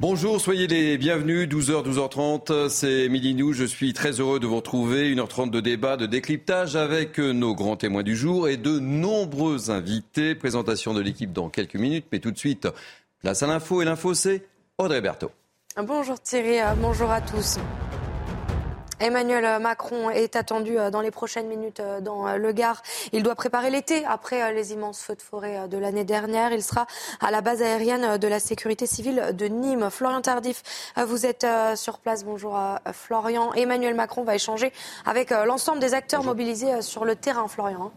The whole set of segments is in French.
Bonjour, soyez les bienvenus, 12h, 12h30, c'est Midi News, je suis très heureux de vous retrouver, 1h30 de débat, de décryptage avec nos grands témoins du jour et de nombreux invités. Présentation de l'équipe dans quelques minutes, mais tout de suite, place à l'info et l'info c'est Audrey Berthaud. Bonjour Thierry, bonjour à tous. Emmanuel Macron est attendu euh, dans les prochaines minutes euh, dans euh, le Gard. Il doit préparer l'été après les immenses feux de forêt de l'année dernière. Il sera à la base aérienne de la sécurité civile de Nîmes. Florian Tardif, vous êtes sur place. Bonjour Florian. Emmanuel Macron va échanger avec l'ensemble des acteurs mobilisés sur le terrain, Florian.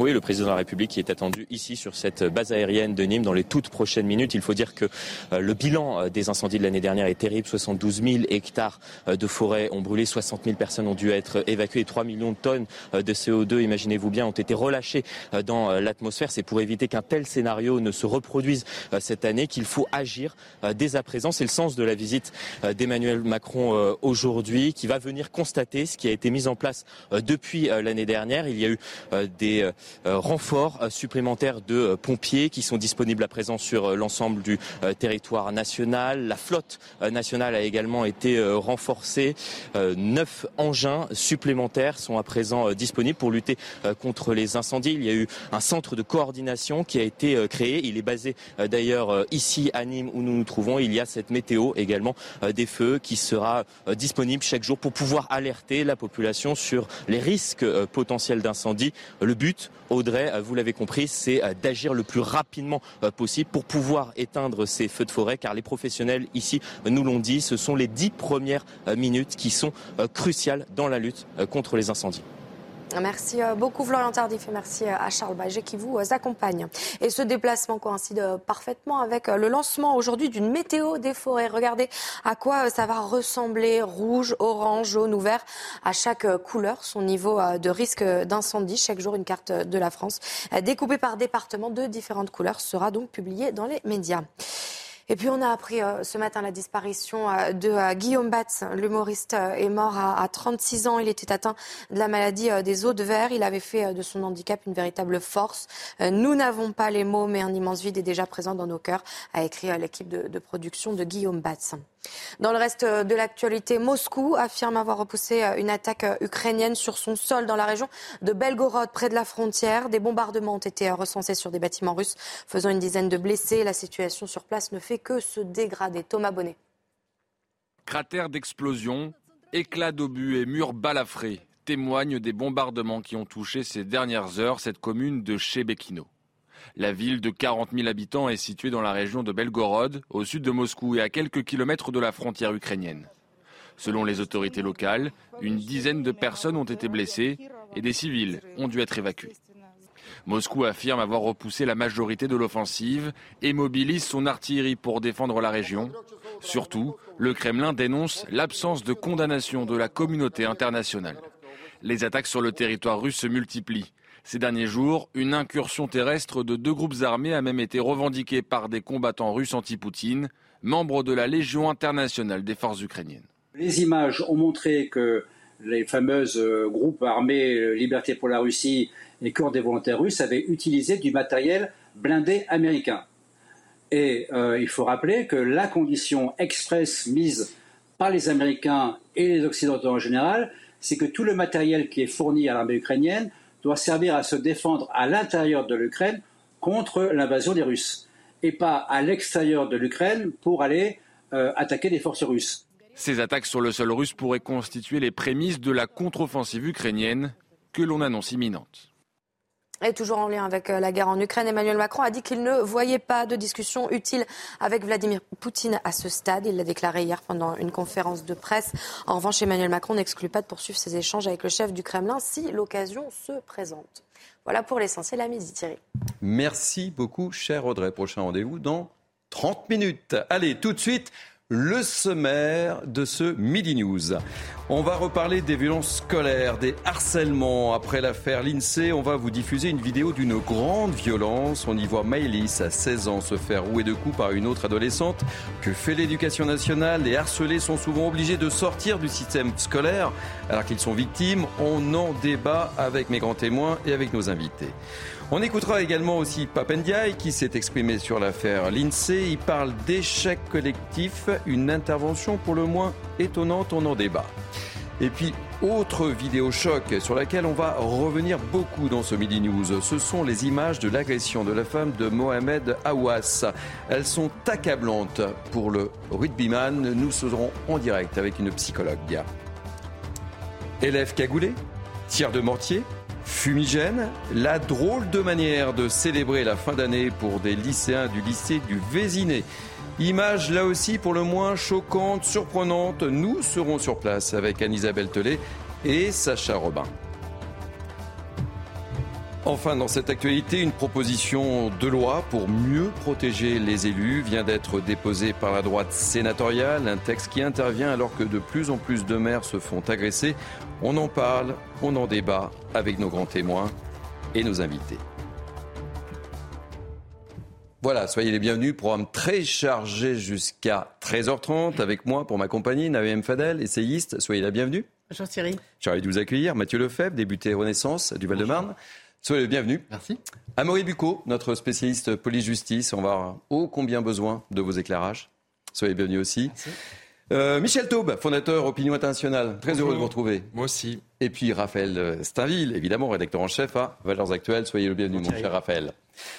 Oui, le président de la République est attendu ici sur cette base aérienne de Nîmes dans les toutes prochaines minutes. Il faut dire que euh, le bilan euh, des incendies de l'année dernière est terrible. 72 000 hectares euh, de forêt ont brûlé, 60 000 personnes ont dû être évacuées, 3 millions de tonnes de CO2, imaginez-vous bien, ont été relâchées dans l'atmosphère. C'est pour éviter qu'un tel scénario ne se reproduise cette année qu'il faut agir dès à présent. C'est le sens de la visite d'Emmanuel Macron aujourd'hui qui va venir constater ce qui a été mis en place depuis l'année dernière. Il y a eu des renforts euh, supplémentaires de euh, pompiers qui sont disponibles à présent sur l'ensemble du territoire national. La flotte nationale a également été renforcée. Neuf engins supplémentaires sont à présent disponibles pour lutter contre les incendies. Il y a eu un centre de coordination qui a été créé. Il est basé d'ailleurs ici à Nîmes où nous nous trouvons. Il y a cette météo également des feux qui sera disponible chaque jour pour pouvoir alerter la population sur les risques potentiels d'incendie. Le but, Audrey, euh, vous l'avez compris, c'est euh, d'agir le plus rapidement euh, possible pour pouvoir éteindre ces feux de forêt, car les professionnels ici nous l'ont dit, ce sont les dix premières minutes qui sont cruciales dans la lutte contre les incendies. Merci euh, beaucoup Florian Tardif et merci euh, à Charles Baget qui vous euh, accompagne. Et ce déplacement coïncide parfaitement avec le lancement aujourd'hui d'une météo des forêts. Regardez à quoi ça va ressembler rouge, orange, jaune ou vert à chaque couleur, son niveau de risque d'incendie. Chaque jour une carte de la France découpée par département de différentes couleurs sera donc publiée dans les médias. Et puis on a appris euh, ce matin la disparition euh, de euh, Guillaume Batz. L'humoriste est mort à, 36 ans. Il était atteint de la maladie des os de verre. Il avait fait de son handicap une véritable force. nous n'avons pas les mots, mais un immense vide est déjà présent dans nos cœurs, a écrit l'équipe de, de production de Guillaume Batz. Dans le reste de l'actualité, Moscou affirme avoir repoussé une attaque ukrainienne sur son sol dans la région de Belgorod, près de la frontière. Des bombardements ont été recensés sur des bâtiments russes, faisant une dizaine de blessés. La situation sur place ne fait que se dégrader. Thomas Bonnet. Cratères d'explosion, éclats d'obus et murs balafrés témoignent des bombardements qui ont touché ces dernières heures cette commune de Chebekino. La ville de 40 000 habitants est située dans la région de Belgorod, au sud de Moscou et à quelques kilomètres de la frontière ukrainienne. Selon les autorités locales, une dizaine de personnes ont été blessées et des civils ont dû être évacués. Moscou affirme avoir repoussé la majorité de l'offensive et mobilise son artillerie pour défendre la région. Surtout, le Kremlin dénonce l'absence de condamnation de la communauté internationale. Les attaques sur le territoire russe se multiplient. Ces derniers jours, une incursion terrestre de deux groupes armés a même été revendiquée par des combattants russes anti-Poutine, membres de la Légion internationale des forces ukrainiennes. Les images ont montré que les fameuses euh, groupes armés euh, Liberté pour la Russie et Corps des volontaires russes avaient utilisé du matériel blindé américain. Et euh, il faut rappeler que la condition expresse mise par les Américains et les Occidentaux en général, c'est que tout le matériel qui est fourni à l'armée ukrainienne doit servir à se défendre à l'intérieur de l'Ukraine contre l'invasion des Russes, et pas à l'extérieur de l'Ukraine pour aller euh, attaquer des forces russes. Ces attaques sur le sol russe pourraient constituer les prémices de la contre-offensive ukrainienne que l'on annonce imminente. Et toujours en lien avec euh, la guerre en Ukraine, Emmanuel Macron a dit qu'il ne voyait pas de discussion utile avec Vladimir Poutine à ce stade. Il l'a déclaré hier pendant une conférence de presse. En revanche, Emmanuel Macron n'exclut pas de poursuivre ses échanges avec le chef du Kremlin si l'occasion se présente. Voilà pour l'essentiel à midi, Thierry. Merci beaucoup, cher Audrey. Prochain rendez-vous dans 30 minutes. Allez, tout de suite, le sommaire de ce Midi News. On va reparler des violences scolaires, des harcèlements. Après l'affaire l'INSEE, on va vous diffuser une vidéo d'une grande violence. On y voit Maëlys, à 16 ans, se faire rouer de coups par une autre adolescente. Que fait l'éducation nationale? Les harcelés sont souvent obligés de sortir du système scolaire alors qu'ils sont victimes. On en débat avec mes grands témoins et avec nos invités. On écoutera également aussi Papendiaï qui s'est exprimé sur l'affaire l'INSEE. Il parle d'échec collectif, une intervention pour le moins étonnante, on en débat. Et puis, autre vidéo choc sur laquelle on va revenir beaucoup dans ce Midi News, ce sont les images de l'agression de la femme de Mohamed Awas. Elles sont accablantes pour le rugbyman. Nous serons en direct avec une psychologue. Élève cagoulé Tir de mortier Fumigène, la drôle de manière de célébrer la fin d'année pour des lycéens du lycée du Vésiné. Image là aussi pour le moins choquante, surprenante. Nous serons sur place avec Anne-Isabelle Tellet et Sacha Robin. Enfin, dans cette actualité, une proposition de loi pour mieux protéger les élus vient d'être déposée par la droite sénatoriale. Un texte qui intervient alors que de plus en plus de maires se font agresser. On en parle, on en débat avec nos grands témoins et nos invités. Voilà, soyez les bienvenus. Programme très chargé jusqu'à 13h30 avec moi pour m'accompagner, Naïm Fadel, essayiste. Soyez la bienvenue. Bonjour Thierry. Je suis de vous accueillir. Mathieu Lefebvre, débuté Renaissance du Val-de-Marne. Soyez le bienvenu. Merci. Amaury Bucco, notre spécialiste police-justice. On va avoir ô combien besoin de vos éclairages. Soyez bienvenus aussi. Euh, Michel Taube, fondateur Opinion Internationale. Très heureux de vous retrouver. Moi aussi. Et puis Raphaël Stainville, évidemment, rédacteur en chef à Valeurs Actuelles. Soyez le bienvenu, mon cher Raphaël.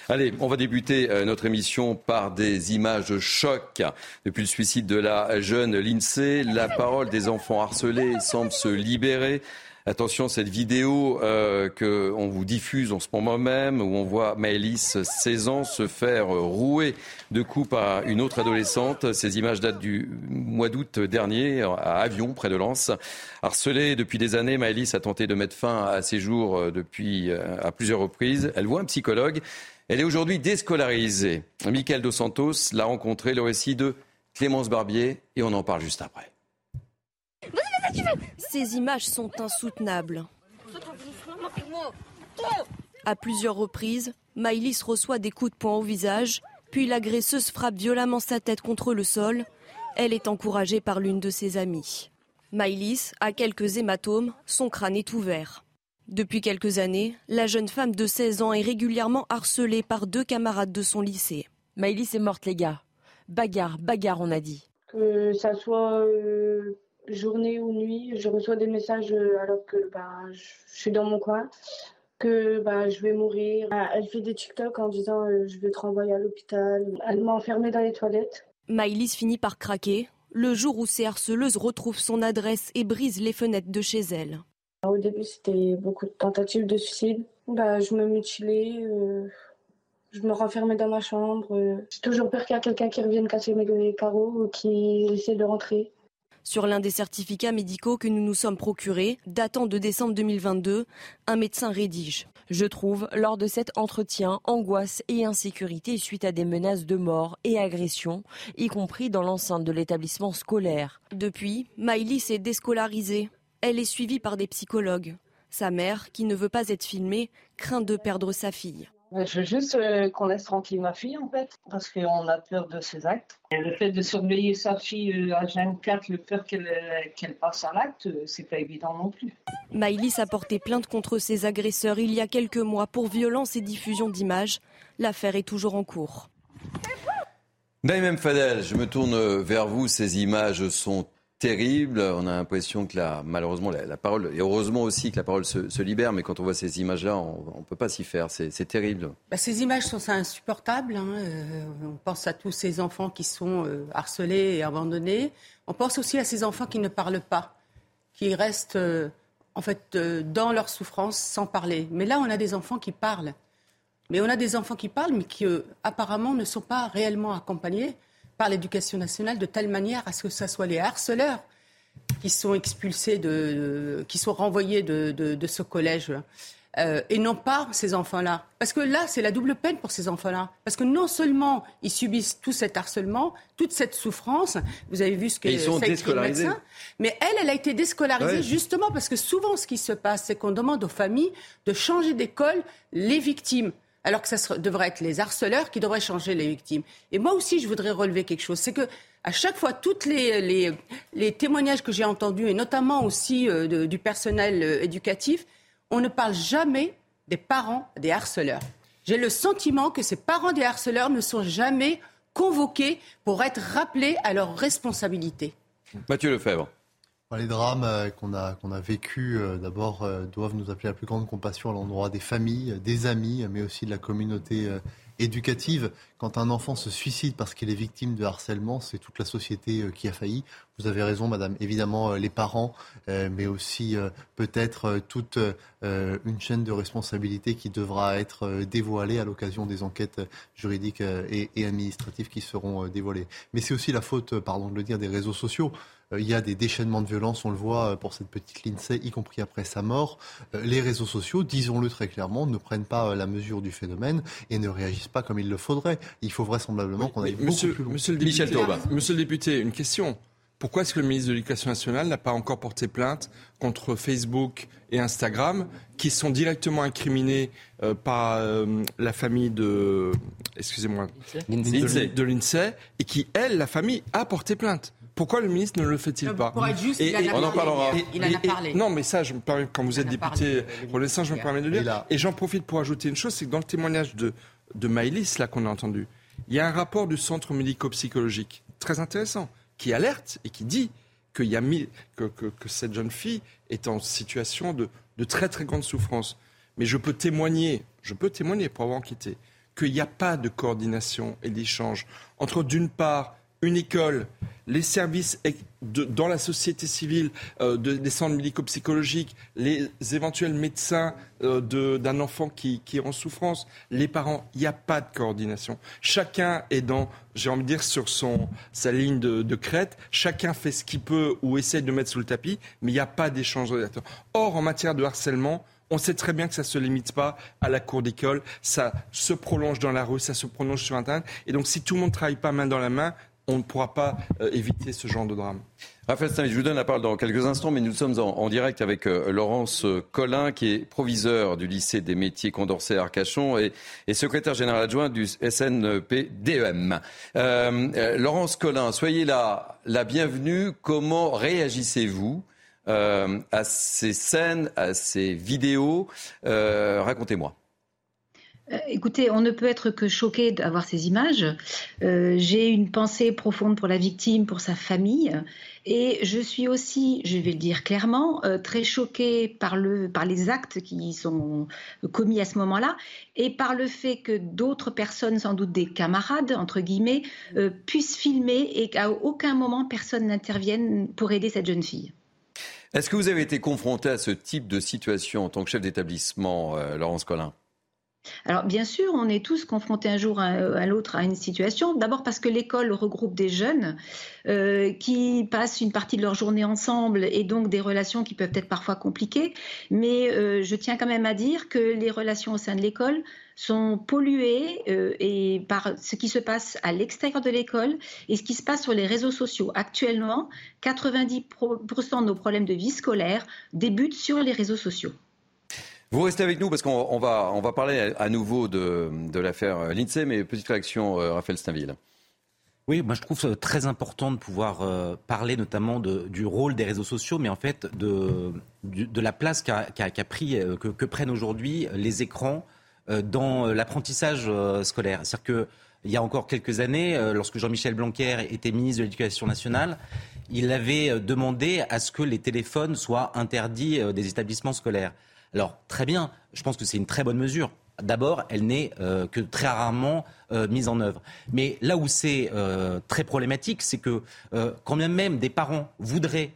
Allez, on va débuter euh, notre émission par des images choc. Depuis le suicide de la jeune Lindsay, la parole des enfants harcelés semble se libérer. Attention, cette vidéo euh, qu'on vous diffuse en ce moment même, où on voit Maëlys, 16 ans, se faire rouer de coups par une autre adolescente. Ces images datent du mois d'août dernier, à Avion, près de Lens. Harcelée depuis des années, Maëlys a tenté de mettre fin à ses jours euh, depuis euh, à plusieurs reprises. Elle voit un psychologue. Elle est aujourd'hui déscolarisée. Michael Dos Santos l'a rencontré, le récit de Clémence Barbier, et on en parle juste après. Ces images sont insoutenables. À plusieurs reprises, Maïlis reçoit des coups de poing au visage, puis l'agresseuse frappe violemment sa tête contre le sol. Elle est encouragée par l'une de ses amies. Maïlis a quelques hématomes, son crâne est ouvert. Depuis quelques années, la jeune femme de 16 ans est régulièrement harcelée par deux camarades de son lycée. Maïlis est morte, les gars. Bagarre, bagarre, on a dit. Que ça soit euh, journée ou nuit, je reçois des messages euh, alors que bah, je suis dans mon coin, que bah, je vais mourir. Ah, elle fait des TikTok en disant euh, je vais te renvoyer à l'hôpital. Elle m'a enfermée dans les toilettes. Maïlis finit par craquer le jour où ces harceleuses retrouvent son adresse et brisent les fenêtres de chez elle. Au début, c'était beaucoup de tentatives de suicide. Bah, je me mutilais, euh, je me renfermais dans ma chambre. J'ai toujours peur qu'il y ait quelqu'un qui revienne casser mes carreaux ou qui essaie de rentrer. Sur l'un des certificats médicaux que nous nous sommes procurés, datant de décembre 2022, un médecin rédige. Je trouve, lors de cet entretien, angoisse et insécurité suite à des menaces de mort et agressions, y compris dans l'enceinte de l'établissement scolaire. Depuis, Maïlis s'est déscolarisée. Elle est suivie par des psychologues. Sa mère, qui ne veut pas être filmée, craint de perdre sa fille. Je veux juste euh, qu'on laisse tranquille ma fille, en fait, parce qu'on a peur de ses actes. Et le fait de surveiller sa fille euh, à 24, le peur qu'elle euh, qu'elle passe à l'acte, c'est pas évident non plus. Maïlis a porté plainte contre ses agresseurs il y a quelques mois pour violence et diffusion d'images. L'affaire est toujours en cours. Naïm Fadel, je me tourne vers vous. Ces images sont terrible. On a l'impression que la, malheureusement la, parole, et heureusement aussi que la parole se, libère, mais quand on voit ces images-là, on ne peut pas s'y faire. C'est terrible. Bah, ces images sont insupportables. Hein. Euh, on pense à tous ces enfants qui sont euh, harcelés et abandonnés. On pense aussi à ces enfants qui ne parlent pas, qui restent euh, en fait, dans leur souffrance sans parler. Mais là, on a des enfants qui parlent. Mais on a des enfants qui parlent, mais qui apparemment ne sont pas réellement accompagnés par l'éducation nationale de telle manière à ce que ce soit les harceleurs qui sont expulsés, de, qui sont renvoyés de, ce collège. Euh, et non pas ces enfants-là. Parce que là, c'est la double peine pour ces enfants-là. Parce que non seulement ils subissent tout cet harcèlement, toute cette souffrance, vous avez vu ce que ça écrit le médecin, mais elle, elle a été déscolarisée justement parce que souvent ce qui se passe, c'est qu'on demande aux familles de changer d'école les victimes alors que ça devrait être les harceleurs qui devraient changer les victimes. Et moi aussi, je voudrais relever quelque chose, c'est que à chaque fois, tous les, témoignages que j'ai entendus, et notamment aussi euh, du personnel euh, éducatif, on ne parle jamais des parents des harceleurs. J'ai le sentiment que ces parents des harceleurs ne sont jamais convoqués pour être rappelés à leurs responsabilités. Mathieu Lefebvre. Les drames euh, qu'on a, vécus, euh, d'abord, euh, doivent nous appeler à la plus grande compassion à l'endroit des familles, des amis, mais aussi de la communauté éducative. Quand un enfant se suicide parce qu'il est victime de harcèlement, c'est toute la société qui a failli. Vous avez raison, madame. Évidemment, les parents, mais aussi peut-être toute une chaîne de responsabilité qui devra être dévoilée à l'occasion des enquêtes juridiques et administratives qui seront dévoilées. Mais c'est aussi la faute, pardon de le dire, des réseaux sociaux. Euh, il y a des déchaînements de violence, on le voit euh, pour cette petite Lindsay, y compris après sa mort. Euh, les réseaux sociaux, disons-le très clairement, ne prennent pas la mesure du phénomène et ne réagissent pas comme il le faudrait. Il faut vraisemblablement qu'on aille beaucoup monsieur, plus loin. Monsieur le, député, monsieur le député, une question. Pourquoi est-ce que le ministre de l'Éducation nationale n'a pas encore porté plainte contre Facebook et Instagram, qui sont directement incriminés par la famille de, excusez-moi, de l'INSEE, et qui, elle, la famille, a porté plainte? Pourquoi le ministre ne le fait-il pas Pour être juste, il, en, en parlera. il en a parlé. non, mais ça, je me permets, quand vous êtes député pour l'instant, je me permets de le dire. Et j'en profite pour ajouter une chose, c'est que dans le témoignage de, de Maëlys, là, qu'on a entendu, il y a un rapport du centre médico-psychologique très intéressant qui alerte et qui dit qu'il y a que, que, que, cette jeune fille est en situation de, de très très grande souffrance. Mais je peux témoigner, je peux témoigner pour avoir enquêté, qu'il n'y a pas de coordination et d'échange entre d'une part une école, les services dans la société civile, euh, des centres médico-psychologiques, les éventuels médecins euh, d'un enfant qui, est en souffrance, les parents, il n'y a pas de coordination. Chacun est dans, j'ai envie de dire, sur son, sa ligne de, crête, chacun fait ce qu'il peut ou essaye de mettre sous le tapis, mais il n'y a pas d'échange. Or, en matière de harcèlement, on sait très bien que ça ne se limite pas à la cour d'école, ça se prolonge dans la rue, ça se prolonge sur Internet. Et donc, si tout le monde ne travaille pas main dans la main, on ne pourra pas euh, éviter ce genre de drame. Raphaël Stein, je vous donne la parole dans quelques instants, mais nous sommes en, direct avec euh, Laurence Collin, qui est proviseur du lycée des métiers Condorcet Arcachon et, secrétaire général adjoint du SNP-DEM. Euh, Laurence Collin, soyez la, la bienvenue. Comment réagissez-vous à ces scènes, à ces vidéos Racontez-moi. Euh, écoutez, on ne peut être que choqué d'avoir ces images. Euh, j'ai une pensée profonde pour la victime, pour sa famille. Et je suis aussi, je vais le dire clairement, euh, très choquée par, le, par les actes qui sont commis à ce moment-là et par le fait que d'autres personnes, sans doute des camarades, entre guillemets, puissent filmer et qu'à aucun moment personne n'intervienne pour aider cette jeune fille. Est-ce que vous avez été confronté à ce type de situation en tant que chef d'établissement, Laurence Collin? Alors bien sûr, on est tous confrontés un jour à, l'autre à une situation. D'abord parce que l'école regroupe des jeunes euh, qui passent une partie de leur journée ensemble et donc des relations qui peuvent être parfois compliquées. Mais euh, je tiens quand même à dire que les relations au sein de l'école sont polluées euh, par ce qui se passe à l'extérieur de l'école et ce qui se passe sur les réseaux sociaux. Actuellement, 90% de nos problèmes de vie scolaire débutent sur les réseaux sociaux. Vous restez avec nous parce qu'on va, on va parler à nouveau de, de l'affaire Lindsay, mais petite réaction, euh, Raphaël Stainville. Oui, moi je trouve ça très important de pouvoir euh, parler notamment du rôle des réseaux sociaux, mais en fait de, de la place pris, euh, que, que, prennent aujourd'hui les écrans dans l'apprentissage scolaire. C'est-à-dire que il y a encore quelques années, lorsque Jean-Michel Blanquer était ministre de l'Éducation nationale, il avait demandé à ce que les téléphones soient interdits des établissements scolaires. Alors, très bien, je pense que c'est une très bonne mesure. D'abord, elle n'est euh, que très rarement euh, mise en œuvre. Mais là où c'est euh, très problématique, c'est que quand même des parents voudraient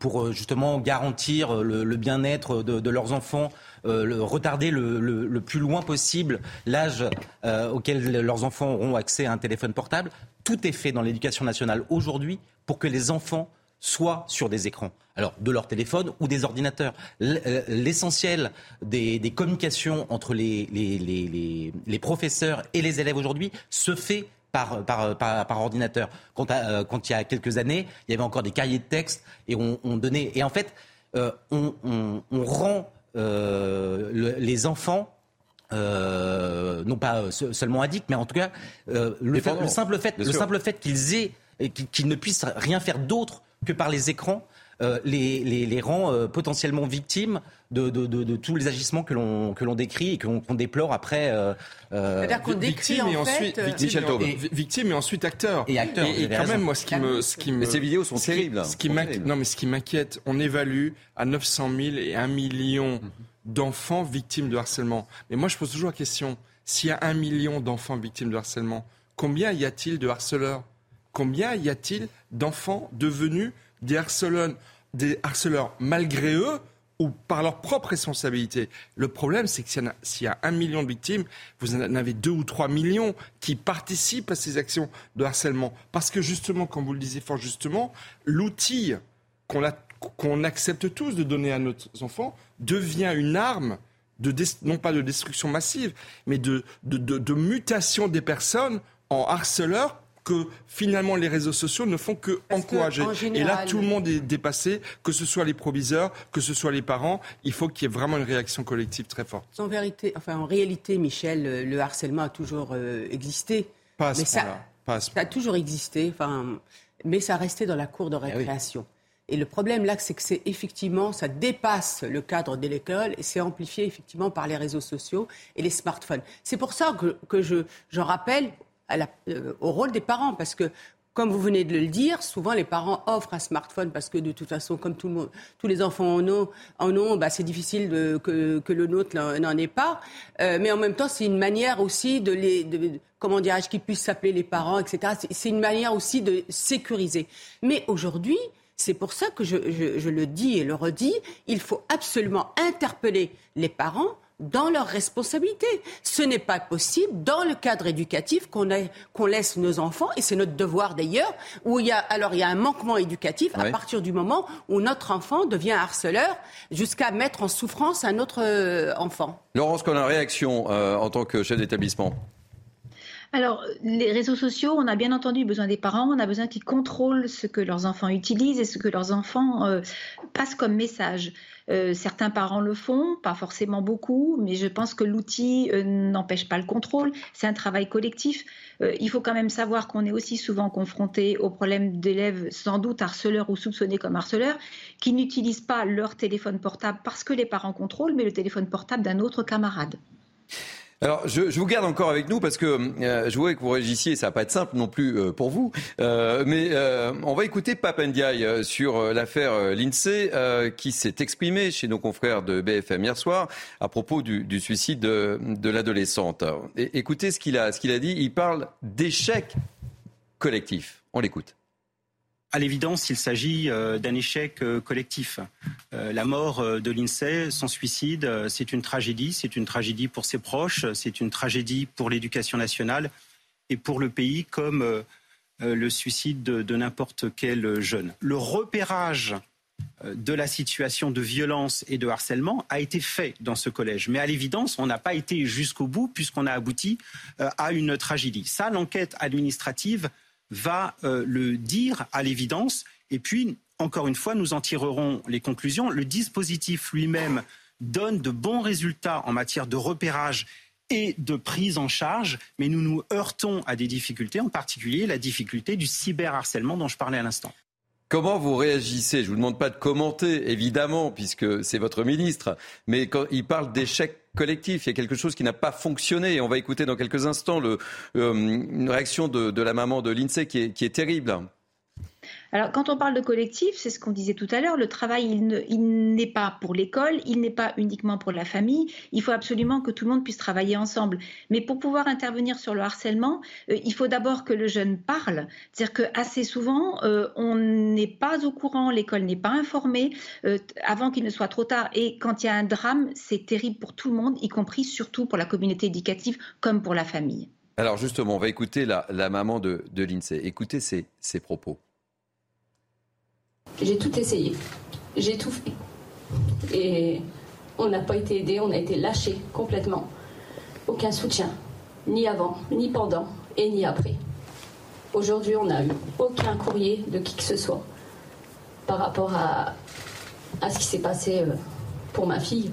pour justement garantir le, bien-être de, leurs enfants, retarder le, plus loin possible l'âge auquel leurs enfants auront accès à un téléphone portable. Tout est fait dans l'éducation nationale aujourd'hui pour que les enfants soient sur des écrans. Alors, de leur téléphone ou des ordinateurs. L'essentiel des, communications entre les, les, professeurs et les élèves aujourd'hui se fait par, par, ordinateur. Euh, quand, il y a quelques années, il y avait encore des cahiers de texte et on, donnait. Et en fait, euh, on, rend euh, les enfants non pas seulement addicts, mais en tout cas le, simple fait, le simple fait qu'ils aient qu'ils ne puissent rien faire d'autre que par les écrans euh, les, les, rend euh, potentiellement victimes de, de, tous les agissements que l'on que l'on décrit et qu'on déplore après. Euh, C'est-à-dire qu'on décrit en ensuite, fait, victime, et, victime et ensuite acteur. Et acteur. Et, quand même, moi, ce qui me, ce qui me, ces vidéos sont terribles. Ce qui non, mais ce qui m'inquiète, on évalue à 900 000 et 1 million d'enfants victimes de harcèlement. Mais moi, je pose toujours la question s'il y a un million d'enfants victimes de harcèlement, combien y a-t-il de harceleurs? Combien y a-t-il d'enfants devenus des harceleurs, malgré eux ou par leur propre responsabilité? Le problème, c'est que s'il y, a un million de victimes, vous en avez deux ou trois millions qui participent à ces actions de harcèlement. Parce que justement, comme vous le disiez fort justement, l'outil qu'on accepte tous de donner à nos enfants devient une arme de non pas de destruction massive, mais de mutation des personnes en harceleurs que finalement les réseaux sociaux ne font que encourager. Et là, tout le monde est dépassé, que ce soit les proviseurs, que ce soit les parents. Il faut qu'il y ait vraiment une réaction collective très forte. En vérité, enfin en réalité, Michel, le harcèlement a toujours euh, existé. Pas à ce ça, ça a toujours existé. Enfin, mais ça restait dans la cour de eh récréation. Et le problème là, c'est que c'est effectivement, ça dépasse le cadre de l'école et c'est amplifié effectivement par les réseaux sociaux et les smartphones. C'est pour ça que, que je, je rappelle euh, au rôle des parents, parce que comme vous venez de le dire, souvent les parents offrent un smartphone parce que de toute façon, comme tout le monde, tous les enfants en ont, en bah, c'est difficile que, le nôtre n'en ait pas. Euh, mais en même temps, c'est une manière aussi de les, comment dirais-je, qu'ils puissent s'appeler les parents, etc. C'est une manière aussi de sécuriser. Mais aujourd'hui, c'est pour ça que je le dis et le redis, il faut absolument interpeller les parents dans leurs responsabilités. Ce n'est pas possible dans le cadre éducatif qu'on laisse nos enfants, et c'est notre devoir d'ailleurs, où il y a, alors il y a un manquement éducatif à partir du moment où notre enfant devient harceleur jusqu'à mettre en souffrance un autre euh, enfant. Laurence Collin, réaction euh, en tant que chef d'établissement alors, les réseaux sociaux, on a bien entendu besoin des parents, on a besoin qu'ils contrôlent ce que leurs enfants utilisent et ce que leurs enfants euh, passent comme message. Euh, certains parents le font, pas forcément beaucoup, mais je pense que l'outil euh, n'empêche pas le contrôle. C'est un travail collectif. il faut quand même savoir qu'on est aussi souvent confronté au problème d'élèves sans doute harceleurs ou soupçonnés comme harceleurs qui n'utilisent pas leur téléphone portable parce que les parents contrôlent, mais le téléphone portable d'un autre camarade. Alors, je, vous garde encore avec nous parce que euh, je voudrais que vous réagissiez, ça va pas être simple non plus euh, pour vous, euh, mais euh, on va écouter Pape Ndiaye sur l'affaire l'INSEE qui s'est exprimé chez nos confrères de BFM hier soir à propos du, suicide de, de l'adolescente. Écoutez ce qu'il a, ce qu'il a dit, il parle d'échec collectif. On l'écoute. À l'évidence, il s'agit euh, d'un échec euh, collectif. Euh, la mort de l'INSEE, son suicide, c'est une tragédie. C'est une tragédie pour ses proches, c'est une tragédie pour l'éducation nationale et pour le pays comme le suicide de, n'importe quel jeune. Le repérage de la situation de violence et de harcèlement a été fait dans ce collège. Mais à l'évidence, on n'a pas été jusqu'au bout puisqu'on a abouti à une tragédie. Ça, l'enquête administrative va euh, le dire à l'évidence. Et puis, encore une fois, nous en tirerons les conclusions. Le dispositif lui-même donne de bons résultats en matière de repérage et de prise en charge, mais nous nous heurtons à des difficultés, en particulier la difficulté du cyberharcèlement dont je parlais à l'instant. Comment vous réagissez? Je ne vous demande pas de commenter, évidemment, puisque c'est votre ministre, mais quand il parle d'échec collectif, il y a quelque chose qui n'a pas fonctionné. On va écouter dans quelques instants le, euh, une réaction de, la maman de l'INSEE qui est, terrible. Alors, quand on parle de collectif, c'est ce qu'on disait tout à l'heure, le travail, il n'est pas pour l'école, il n'est pas uniquement pour la famille. Il faut absolument que tout le monde puisse travailler ensemble. Mais pour pouvoir intervenir sur le harcèlement, euh, il faut d'abord que le jeune parle. C'est-à-dire qu'assez souvent, euh, on n'est pas au courant, l'école n'est pas informée euh, avant qu'il ne soit trop tard. Et quand il y a un drame, c'est terrible pour tout le monde, y compris surtout pour la communauté éducative comme pour la famille. Alors justement, on va écouter la, maman de, de l'INSEE. Écoutez ses propos. J'ai tout essayé. J'ai tout fait. Et on n'a pas été aidé, on a été lâché complètement. Aucun soutien, ni avant, ni pendant et ni après. Aujourd'hui, on n'a eu aucun courrier de qui que ce soit par rapport à, à ce qui s'est passé euh, pour ma fille.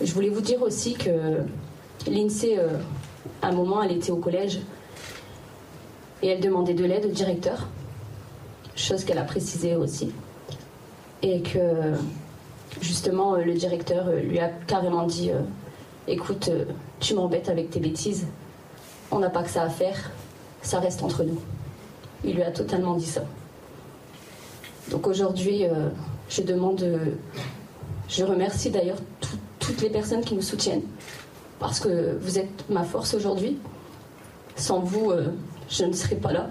Je voulais vous dire aussi que l'INSEE, euh, à un moment, elle était au collège et elle demandait de l'aide au directeur chose qu'elle a précisé aussi. Et que justement, euh, le directeur euh, lui a carrément dit euh, Écoute, tu m'embêtes avec tes bêtises, on n'a pas que ça à faire, ça reste entre nous. Il lui a totalement dit ça. Donc aujourd'hui, je demande, je remercie d'ailleurs toutes les personnes qui nous soutiennent, parce que vous êtes ma force aujourd'hui. Sans vous, je ne serais pas là.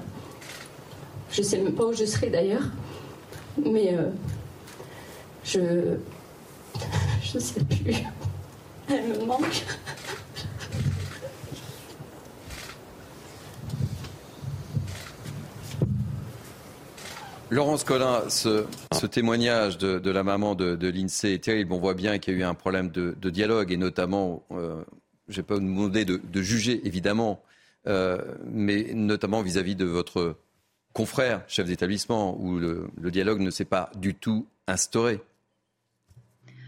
Je ne sais même pas où je serai d'ailleurs. Mais euh, je. Je ne sais plus. Elle me manque. Laurence Collin, ce, témoignage de, la maman de, l'INSEE est terrible. On voit bien qu'il y a eu un problème de, dialogue et notamment, euh, je n'ai pas demandé de, juger évidemment, euh, mais notamment vis-à-vis de votre confrères, chefs d'établissement, où le, dialogue ne s'est pas du tout instauré.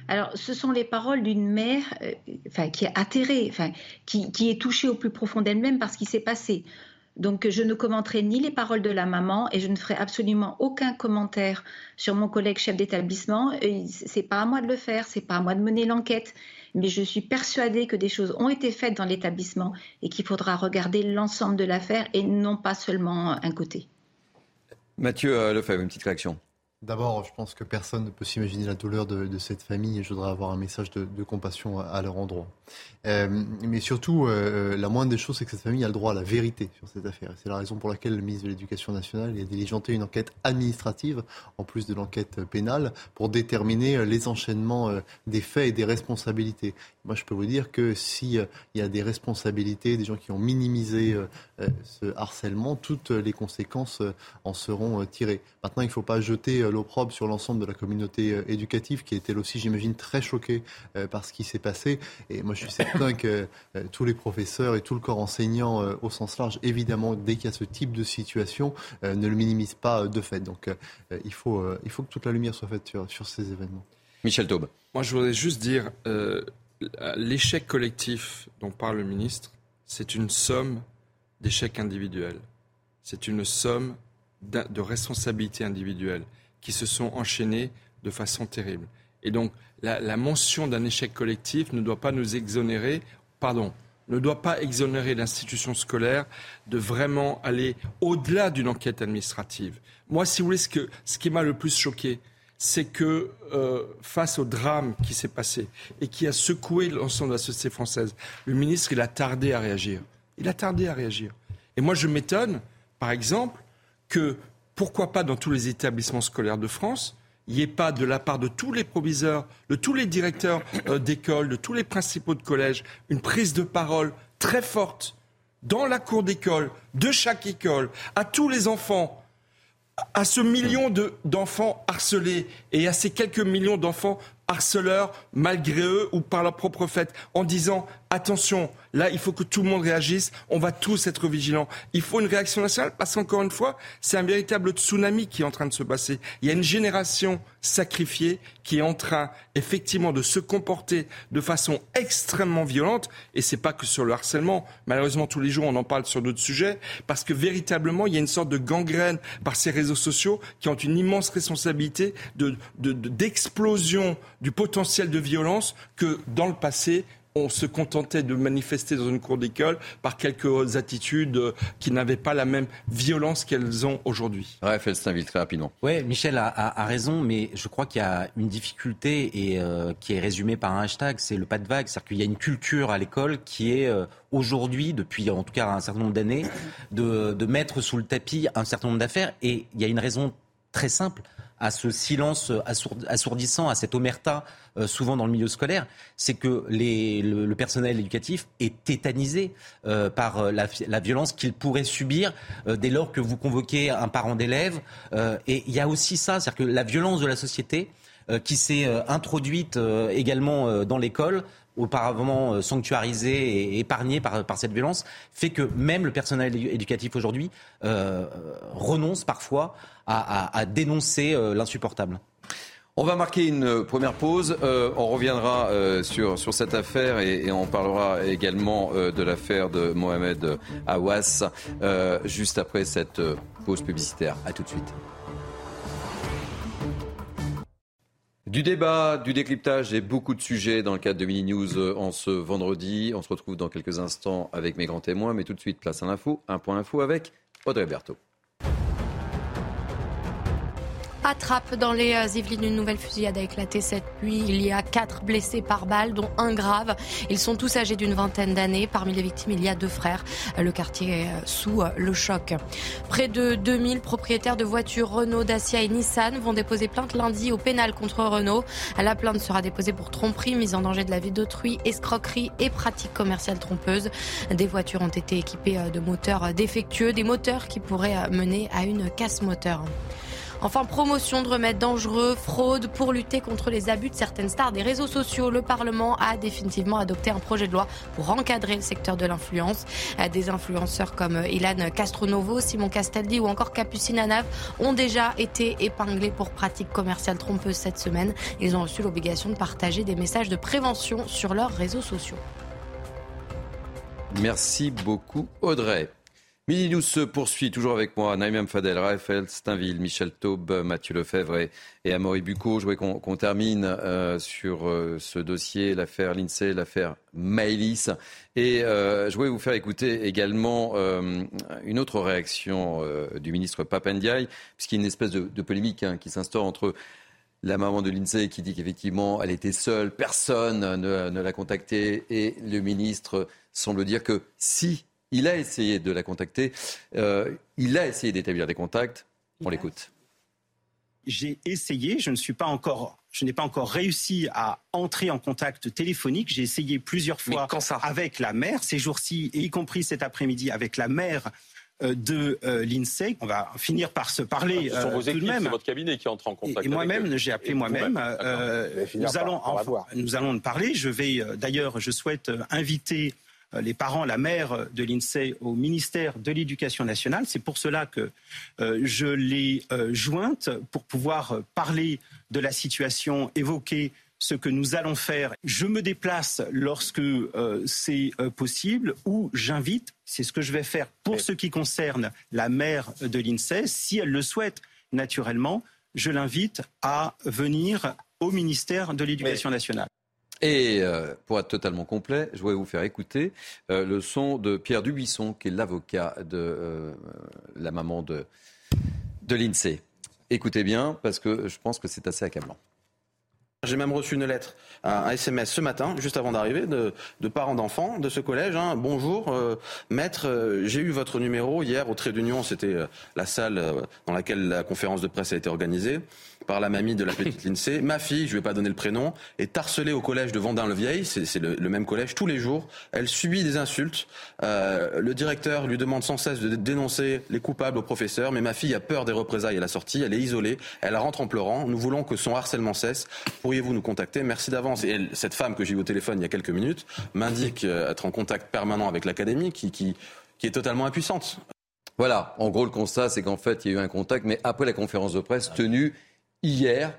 Alors, ce sont les paroles d'une mère euh, qui est atterrée, qui, est touchée au plus profond d'elle-même par ce qui s'est passé. Donc, je ne commenterai ni les paroles de la maman et je ne ferai absolument aucun commentaire sur mon collègue chef d'établissement. C'est pas à moi de le faire, c'est pas à moi de mener l'enquête. Mais je suis persuadée que des choses ont été faites dans l'établissement et qu'il faudra regarder l'ensemble de l'affaire et non pas seulement un côté. Mathieu euh, Lefebvre, une petite réaction. D'abord, je pense que personne ne peut s'imaginer la douleur de, cette famille et je voudrais avoir un message de, compassion à, leur endroit. Euh, mais surtout, euh, la moindre des choses, c'est que cette famille a le droit à la vérité sur cette affaire. C'est la raison pour laquelle le ministre de l'Éducation nationale a diligenté une enquête administrative, en plus de l'enquête pénale, pour déterminer les enchaînements des faits et des responsabilités. Moi, je peux vous dire que s'il euh, y a des responsabilités, des gens qui ont minimisé euh, euh, ce harcèlement, toutes les conséquences en seront tirées. Maintenant, il ne faut pas jeter l'opprobre sur l'ensemble de la communauté éducative, qui est elle aussi, j'imagine, très choquée par ce qui s'est passé. Et moi, je suis certain que tous les professeurs et tout le corps enseignant au sens large, évidemment, dès qu'il y a ce type de situation, ne le minimisent pas de fait. Donc, il, faut, il faut que toute la lumière soit faite sur, sur ces événements. Michel Taube. Moi, je voudrais juste dire, l'échec collectif dont parle le ministre, c'est une somme d'échecs individuels. C'est une somme de responsabilités individuelles qui se sont enchaînées de façon terrible. Et donc, la, mention d'un échec collectif ne doit pas nous exonérer, pardon, ne doit pas exonérer l'institution scolaire de vraiment aller au-delà d'une enquête administrative. Moi, si vous voulez, ce, que, ce qui m'a le plus choqué, c'est que euh, face au drame qui s'est passé et qui a secoué l'ensemble de la société française, le ministre, il a tardé à réagir. Il a tardé à réagir. Et moi, je m'étonne, par exemple, que pourquoi pas dans tous les établissements scolaires de France, il n'y ait pas de la part de tous les proviseurs, de tous les directeurs euh, d'école, de tous les principaux de collège, une prise de parole très forte dans la cour d'école, de chaque école, à tous les enfants, à ce million d'enfants harcelés et à ces quelques millions d'enfants harceleurs malgré eux ou par leur propre fait en disant attention, là, il faut que tout le monde réagisse. On va tous être vigilants. Il faut une réaction nationale parce qu'encore une fois, c'est un véritable tsunami qui est en train de se passer. Il y a une génération sacrifiée qui est en train, effectivement, de se comporter de façon extrêmement violente. Et c'est pas que sur le harcèlement. Malheureusement, tous les jours, on en parle sur d'autres sujets parce que véritablement, il y a une sorte de gangrène par ces réseaux sociaux qui ont une immense responsabilité de, d'explosion du potentiel de violence que dans le passé, on se contentait de manifester dans une cour d'école par quelques attitudes euh, qui n'avaient pas la même violence qu'elles ont aujourd'hui. Raphaël Steinville, très rapidement. Oui, Michel a, raison, mais je crois qu'il y a une difficulté et euh, qui est résumée par un hashtag, c'est le pas de vague. C'est-à-dire qu'il y a une culture à l'école qui est euh, aujourd'hui, depuis en tout cas un certain nombre d'années, de, de mettre sous le tapis un certain nombre d'affaires. Et il y a une raison très simple à ce silence assourdissant, à cette omerta euh, souvent dans le milieu scolaire, c'est que le, personnel éducatif est tétanisé euh, par euh, la, violence qu'il pourrait subir dès lors que vous convoquez un parent d'élève. et il y a aussi ça, c'est-à-dire que la violence de la société qui s'est introduite également dans l'école auparavant sanctuarisée et épargnée par, cette violence, fait que même le personnel éducatif aujourd'hui renonce parfois à, dénoncer euh, l'insupportable. On va marquer une première pause. Euh, on reviendra euh, sur, cette affaire et, on parlera également de l'affaire de Mohamed Awas juste après cette pause publicitaire. A tout de suite. Du débat, du décryptage et beaucoup de sujets dans le cadre de Mini News en ce vendredi. On se retrouve dans quelques instants avec mes grands témoins, mais tout de suite, place à l'info. Un point info avec Audrey Berthaud. Attrape dans les euh, Yvelines. Une nouvelle fusillade a éclaté cette nuit. Il y a quatre blessés par balle, dont un grave. Ils sont tous âgés d'une vingtaine d'années. Parmi les victimes, il y a deux frères. Le quartier est euh, sous euh, le choc. Près de 2000 propriétaires de voitures Renault, Dacia et Nissan vont déposer plainte lundi au pénal contre Renault. La plainte sera déposée pour tromperie, mise en danger de la vie d'autrui, escroquerie et pratiques commerciales trompeuses. Des voitures ont été équipées de moteurs défectueux, des moteurs qui pourraient mener à une casse moteur. Enfin, promotion de remèdes dangereux, fraude pour lutter contre les abus de certaines stars des réseaux sociaux. Le Parlement a définitivement adopté un projet de loi pour encadrer le secteur de l'influence. Des influenceurs comme Ilan Castronovo, Simon Castaldi ou encore Capucine Anav ont déjà été épinglés pour pratiques commerciales trompeuses cette semaine. Ils ont reçu l'obligation de partager des messages de prévention sur leurs réseaux sociaux. Merci beaucoup Audrey. Mini News se poursuit toujours avec moi, Naïm Fadel, Raphaël Steinville, Michel Taube, Mathieu Lefebvre et, et Amaury Bucco. Je voudrais qu'on termine euh, sur euh, ce dossier, l'affaire Lindsay, l'affaire Maëlys. Et euh, je voulais vous faire écouter également une autre réaction du ministre Papendiaï, puisqu'il y a une espèce de, polémique hein, qui s'instaure entre la maman de Lindsay qui dit qu'effectivement elle était seule, personne ne, ne l'a contactée, et le ministre semble dire que si il a essayé de la contacter. Euh, il a essayé d'établir des contacts. On l'écoute. J'ai essayé, je ne suis pas encore je n'ai pas encore réussi à entrer en contact téléphonique. J'ai essayé plusieurs fois avec la mère ces jours-ci, y compris cet après-midi avec la mère euh, de euh, l'INSEE. On va finir par se parler ah, ce sont vos tout de même. C'est votre cabinet qui entre en contact. Et, moi-même, j'ai appelé moi-même. nous allons, nous allons en parler. Je vais d'ailleurs, je souhaite inviter euh, les parents, la mère de l'INSEE au ministère de l'Éducation nationale. C'est pour cela que euh, je l'ai euh, jointe pour pouvoir parler de la situation, évoquer ce que nous allons faire. Je me déplace lorsque c'est possible ou j'invite, c'est ce que je vais faire pour ce qui concerne la mère de l'INSEE, si elle le souhaite naturellement, je l'invite à venir au ministère de l'Éducation nationale. Et euh, pour être totalement complet, je voulais vous faire écouter euh, le son de Pierre Dubuisson, qui est l'avocat de euh, la maman de, de l'INSEE. Écoutez bien, parce que je pense que c'est assez accablant. J'ai même reçu une lettre, un SMS ce matin, juste avant d'arriver, de, parents d'enfants de ce collège. Hein. Bonjour, maître, j'ai eu votre numéro hier au Trait d'Union, c'était la salle dans laquelle la conférence de presse a été organisée par la mamie de la petite Lindsay. Ma fille, je ne vais pas donner le prénom, est harcelée au collège de Vendin-le-Vieil, c'est le, même collège, tous les jours. Elle subit des insultes. Euh, le directeur lui demande sans cesse de dénoncer les coupables au professeur, mais ma fille a peur des représailles à la sortie, elle est isolée, elle rentre en pleurant. Nous voulons que son harcèlement cesse. Pourriez-vous nous contacter? Merci d'avance. Et cette femme que j'ai eu au téléphone il y a quelques minutes m'indique euh, être en contact permanent avec l'académie qui, qui, qui est totalement impuissante. Voilà, en gros le constat c'est qu'en fait il y a eu un contact, mais après la conférence de presse tenue hier,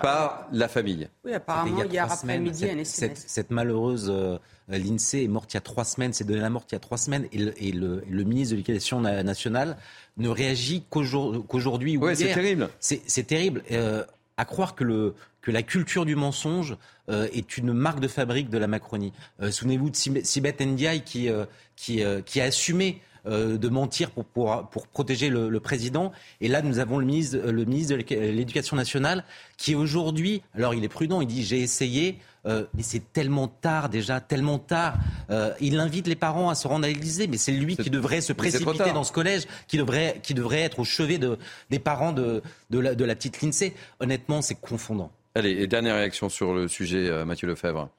par la famille. Oui, apparemment, hier après-midi, cette, cette, malheureuse euh, l'INSEE est morte il y a trois semaines, c'est donné la mort il y a trois semaines, et le, ministre de l'Éducation nationale ne réagit qu'aujourd'hui ou oui, c'est terrible. C'est terrible. Euh, à croire que, le, que la culture du mensonge euh, est une marque de fabrique de la Macronie. Euh, souvenez-vous de Sibeth Ndiaye qui, qui, qui a assumé de mentir pour, pour, pour protéger le, président. Et là, nous avons le ministre, le ministre de l'Éducation nationale qui aujourd'hui, alors il est prudent, il dit j'ai essayé, euh, mais c'est tellement tard déjà, tellement tard. Euh, il invite les parents à se rendre à l'Élysée, mais c'est lui qui devrait se précipiter dans ce collège, qui devrait, qui devrait être au chevet de, des parents de, de, la, de la petite Lindsay. Honnêtement, c'est confondant. Allez, et dernière réaction sur le sujet, euh, Mathieu Lefebvre.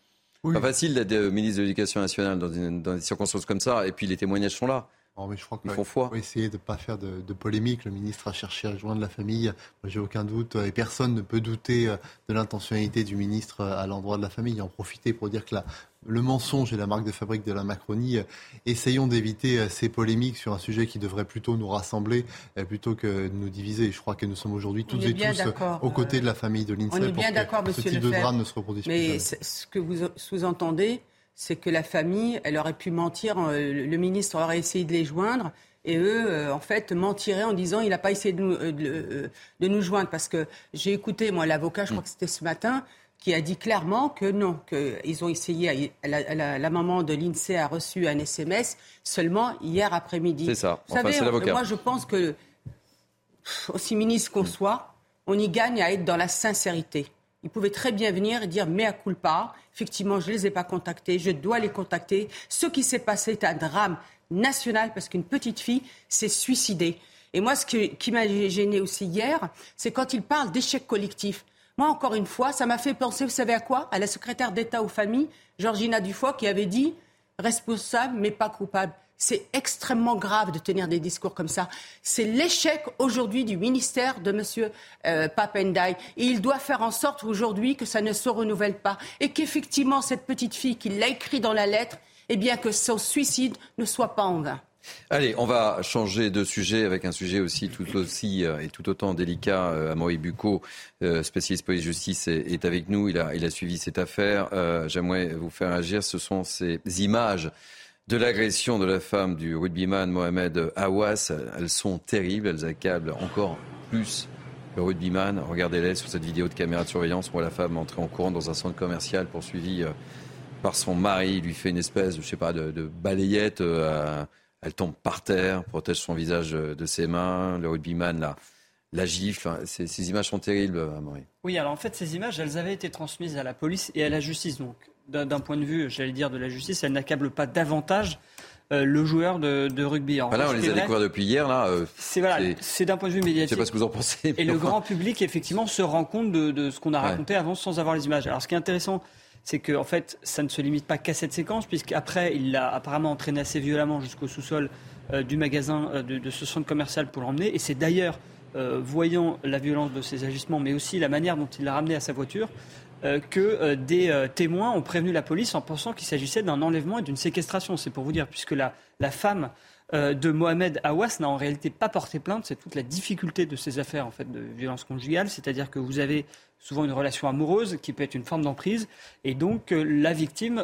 Pas facile d'être ministre de l'Éducation nationale dans, dans des circonstances comme ça, et puis les témoignages sont là. Oh, mais je crois qu'il faut essayer de ne pas faire de, polémique. Le ministre a cherché à joindre la famille. J'ai aucun doute, et personne ne peut douter euh, de l'intentionnalité du ministre euh, à l'endroit de la famille. En profiter pour dire que le mensonge est la marque de fabrique de la Macronie. Essayons d'éviter euh, ces polémiques sur un sujet qui devrait plutôt nous rassembler plutôt que nous diviser. Je crois que nous sommes aujourd'hui tous et tous aux côtés de la famille de l'INSEE. Est bien d'accord, Monsieur Ce type de drame ne se reproduise Mais ce que vous sous-entendez, c'est que la famille, elle aurait pu mentir, euh, le ministre aurait essayé de les joindre, et eux, euh, en fait, mentiraient en disant il n'a pas essayé de nous, euh, de, nous, joindre. Parce que j'ai écouté, moi, l'avocat, je crois que c'était ce matin, qui a dit clairement que non, qu'ils ont essayé, la, maman de l'INSEE a reçu un SMS seulement hier après-midi. C'est ça, Vous savez, moi je pense que, aussi ministre qu'on soit, on y gagne à être dans la sincérité. Ils pouvaient très bien venir et dire mea culpa. Effectivement, je ne les ai pas contactés, je dois les contacter. Ce qui s'est passé est un drame national parce qu'une petite fille s'est suicidée. Et moi, ce qui m'a gêné aussi hier, c'est quand il parle d'échec collectif. Moi, encore une fois, ça m'a fait penser, vous savez à quoi? À la secrétaire d'État aux familles, Georgina Dufoy, qui avait dit responsable mais pas coupable. C'est extrêmement grave de tenir des discours comme ça. C'est l'échec aujourd'hui du ministère de M. Euh, Papendai. Et il doit faire en sorte aujourd'hui que ça ne se renouvelle pas. Et qu'effectivement, cette petite fille qui l'a écrit dans la lettre, eh bien que son suicide ne soit pas en vain. Allez, on va changer de sujet avec un sujet aussi tout aussi euh, et tout autant délicat. Euh, Amaury Bucco, euh, spécialiste police-justice, est, avec nous. Il a, il a suivi cette affaire. J'aimerais vous faire agir. Ce sont ces images de l'agression de la femme du rugbyman Mohamed Awas. Elles sont terribles, elles accablent encore plus le rugbyman. Regardez-les sur cette vidéo de caméra de surveillance. On la femme entrer en courant dans un centre commercial poursuivie euh, par son mari. Lui fait une espèce, je sais pas, de, balayette. Euh, elle tombe par terre, protège son visage euh, de ses mains. Le rugbyman la, gifle. Ces, ces images sont terribles, Amaury. Oui, alors en fait, ces images, elles avaient été transmises à la police et à la justice. Donc, d'un point de vue, j'allais dire, de la justice, elle n'accable pas davantage euh, le joueur de, rugby. En là, on les a découverts depuis hier. Là, euh, c'est voilà, d'un point de vue médiatique. Je sais pas ce que vous en pensez. Et le grand public, effectivement, se rend compte de, ce qu'on a raconté avant sans avoir les images. Alors, ce qui est intéressant, c'est qu'en en fait, ça ne se limite pas qu'à cette séquence, puisqu'après, il l'a apparemment entraîné assez violemment jusqu'au sous-sol euh, du magasin, de, ce centre commercial pour l'emmener. Et c'est d'ailleurs, voyant la violence de ses agissements, mais aussi la manière dont il l'a ramené à sa voiture, que euh, des euh, témoins ont prévenu la police en pensant qu'il s'agissait d'un enlèvement et d'une séquestration. C'est pour vous dire, puisque la, femme de Mohamed Awas n'a en réalité pas porté plainte. C'est toute la difficulté de ces affaires en fait, de violence conjugale. C'est-à-dire que vous avez souvent une relation amoureuse qui peut être une forme d'emprise. Et donc, la victime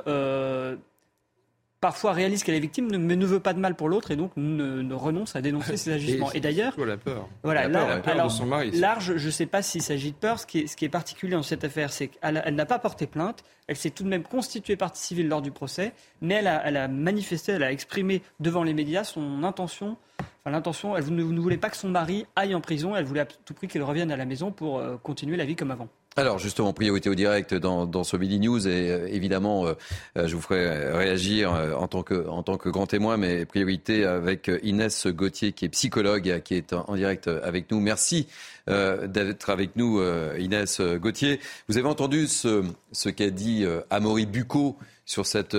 parfois réalise qu'elle est victime, mais ne veut pas de mal pour l'autre et donc ne, renonce à dénoncer ses agissements. Et, d'ailleurs, la peur. Voilà, la peur, de son mari. Large, je ne sais pas s'il s'agit de peur. Ce qui est, ce qui est particulier dans cette affaire, c'est qu'elle n'a pas porté plainte. Elle s'est tout de même constituée partie civile lors du procès, mais elle a, elle a manifesté, elle a exprimé devant les médias son intention. Enfin, l'intention, elle ne, ne, voulait pas que son mari aille en prison. Elle voulait à tout prix qu'il revienne à la maison pour euh, continuer la vie comme avant. Alors justement, priorité au direct dans, dans ce Midi News et euh, évidemment, euh, euh, je vous ferai réagir en tant que en tant que grand témoin, mais priorité avec Inès Gauthier qui est psychologue, qui est en, direct avec nous. Merci d'être avec nous, Inès Gauthier. Vous avez entendu ce, ce qu'a dit Amaury Bucco sur cette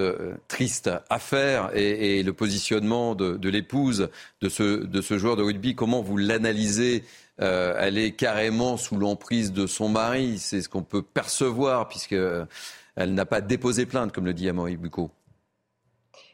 triste affaire et, et le positionnement de, de l'épouse de ce, de ce joueur de rugby. Comment vous l'analysez euh, elle est carrément sous l'emprise de son mari. C'est ce qu'on peut percevoir puisqu'elle euh, n'a pas déposé plainte, comme le dit Amaury Bucco.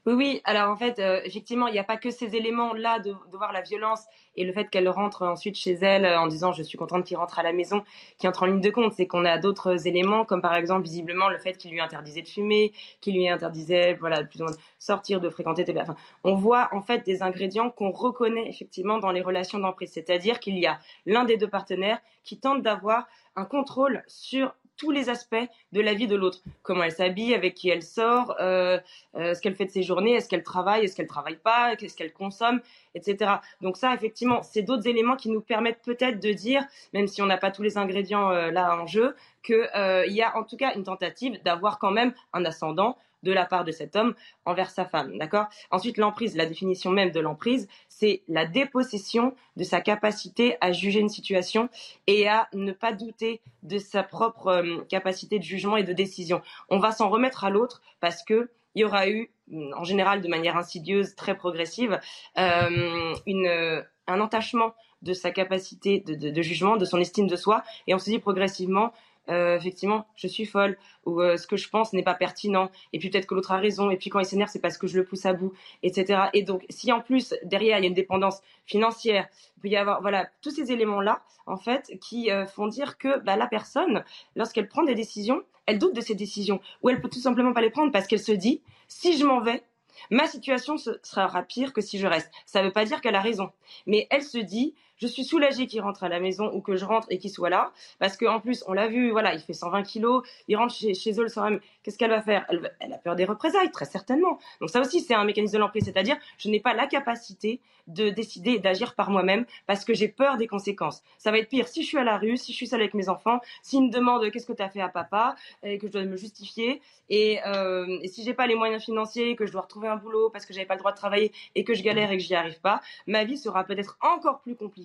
Oui, oui. Alors en fait, euh, effectivement, il n'y a pas que ces éléments-là de, voir la violence et le fait qu'elle rentre ensuite chez elle en disant je suis contente qu'il rentre à la maison, qui entre en ligne de compte. C'est qu'on a d'autres éléments, comme par exemple visiblement le fait qu'il lui interdisait de fumer, qu'il lui interdisait, voilà, plus ou moins de sortir, de fréquenter. Enfin, on voit en fait des ingrédients qu'on reconnaît effectivement dans les relations d'emprise, c'est-à-dire qu'il y a l'un des deux partenaires qui tente d'avoir un contrôle sur tous les aspects de la vie de l'autre. Comment elle s'habille, avec qui elle sort, euh, euh, ce qu'elle fait de ses journées, est-ce qu'elle travaille, est-ce qu'elle travaille pas, qu'est-ce qu'elle consomme, etc. Donc ça, effectivement, c'est d'autres éléments qui nous permettent peut-être de dire, même si on n'a pas tous les ingrédients euh, là en jeu, qu'il y a en tout cas une tentative d'avoir quand même un ascendant de la part de cet homme envers sa femme. D'accord? Ensuite, l'emprise, la définition même de l'emprise, c'est la dépossession de sa capacité à juger une situation et à ne pas douter de sa propre euh, capacité de jugement et de décision. On va s'en remettre à l'autre parce que il y aura eu, en général de manière insidieuse, très progressive, euh, une, un entachement de sa capacité de, de, jugement, de son estime de soi, et on se dit progressivement, euh, effectivement, je suis folle, ou euh, ce que je pense n'est pas pertinent, et puis peut-être que l'autre a raison, et puis quand il s'énerve, c'est parce que je le pousse à bout, etc. Et donc, si en plus, derrière, il y a une dépendance financière, il peut y avoir, voilà, tous ces éléments-là, en fait, qui euh, font dire que bah, la personne, lorsqu'elle prend des décisions, elle doute de ses décisions, ou elle peut tout simplement pas les prendre parce qu'elle se dit, si je m'en vais, ma situation sera pire que si je reste. Ça ne veut pas dire qu'elle a raison, mais elle se dit, je suis soulagée qu'il rentre à la maison ou que je rentre et qu'il soit là. Parce qu'en plus, on l'a vu, voilà, il fait 120 kilos, il rentre chez, eux le soir même. Qu'est-ce qu'elle va faire? Elle, elle, a peur des représailles, très certainement. Donc ça aussi, c'est un mécanisme de l'emprise, c'est-à-dire je n'ai pas la capacité de décider d'agir par moi-même parce que j'ai peur des conséquences. Ça va être pire si je suis à la rue, si je suis seule avec mes enfants, s'ils me demandent qu'est-ce que tu as fait à papa et que je dois me justifier et, euh, et si j'ai pas les moyens financiers, que je dois retrouver un boulot parce que j'avais pas le droit de travailler et que je galère et que j'y arrive pas, ma vie sera peut-être encore plus compliquée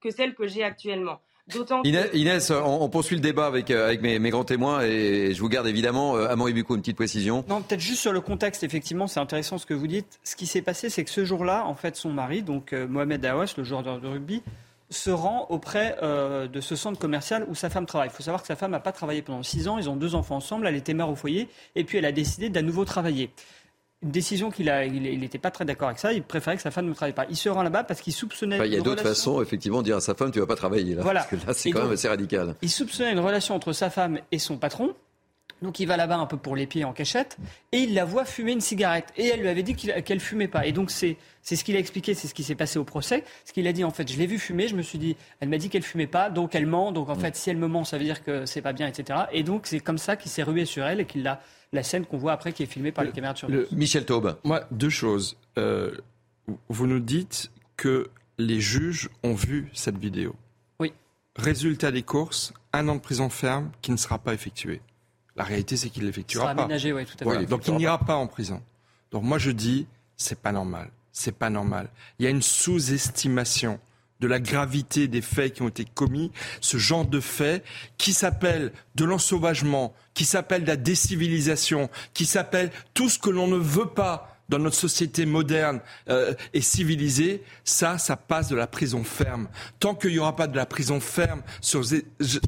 que celle que j'ai actuellement. Inès, on, poursuit le débat avec, euh, avec mes, grands témoins et je vous garde évidemment, à euh, Bucco, une petite précision. Non, peut-être juste sur le contexte, effectivement, c'est intéressant ce que vous dites. Ce qui s'est passé, c'est que ce jour-là, en fait, son mari, donc euh, Mohamed Awas, le joueur de rugby, se rend auprès de ce centre commercial où sa femme travaille. Il faut savoir que sa femme n'a pas travaillé pendant six ans, ils ont deux enfants ensemble, elle était mère au foyer, et puis elle a décidé d'à nouveau travailler une décision qu'il a, il n'était pas très d'accord avec ça. Il préférait que sa femme ne travaille pas. Il se rend là-bas parce qu'il soupçonnait. il y a d'autres façons, effectivement, de dire à sa femme, tu vas pas travailler là. Voilà. Parce que là, c'est quand même assez radical. Il soupçonnait une relation entre sa femme et son patron. Donc il va là-bas un peu pour les pieds en cachette et il la voit fumer une cigarette. Et elle lui avait dit qu'elle fumait pas. Et donc c'est c'est ce qu'il a expliqué, c'est ce qui s'est passé au procès. Ce qu'il a dit en fait, je l'ai vu fumer, je me suis dit, elle m'a dit qu'elle fumait pas, donc elle ment. Donc en mm. fait, si elle me ment, ça veut dire que c'est pas bien, etc. Et donc c'est comme ça qu'il s'est rué sur elle et qu'il l'a la scène qu'on voit après qui est filmée par les caméras de surveillance. Michel Taube. Moi, deux choses. Euh, vous nous dites que les juges ont vu cette vidéo. Oui. Résultat des courses, un an de prison ferme qui ne sera pas effectué. La réalité, c'est qu'il l'effectuera pas. Aménagé, tout à donc il n'ira pas en prison. Donc moi je dis, c'est pas normal. C'est pas normal. Il y a une sous-estimation de la gravité des faits qui ont été commis, ce genre de faits qui s'appelle de l'ensauvagement, qui s'appelle de la décivilisation, qui s'appelle tout ce que l'on ne veut pas dans notre société moderne euh, et civilisée, ça, ça passe de la prison ferme. Tant qu'il n'y aura pas de la prison ferme sur ces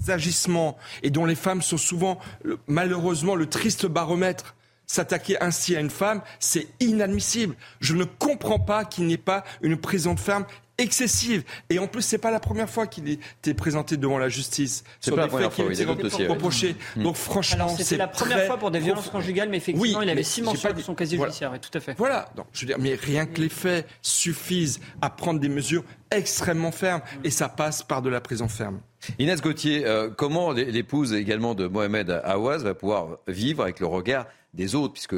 agissements et dont les femmes sont souvent, malheureusement, le triste baromètre, s'attaquer ainsi à une femme, c'est inadmissible. Je ne comprends pas qu'il n'y ait pas une prison ferme excessive. Et en plus, c'est pas la première fois qu'il était présenté devant la justice sur des faits qui été reprochés. Hmm. Donc franchement, c'était la première fois pour des violences conjugales, mais effectivement, il avait six mentions de son casier judiciaire. tout à fait. Voilà. Donc, je veux dire, mais rien que les faits suffisent à prendre des mesures extrêmement fermes, et ça passe par de la prison ferme. Inès Gauthier, euh, comment l'épouse également de Mohamed Awaz va pouvoir vivre avec le regard des autres, puisque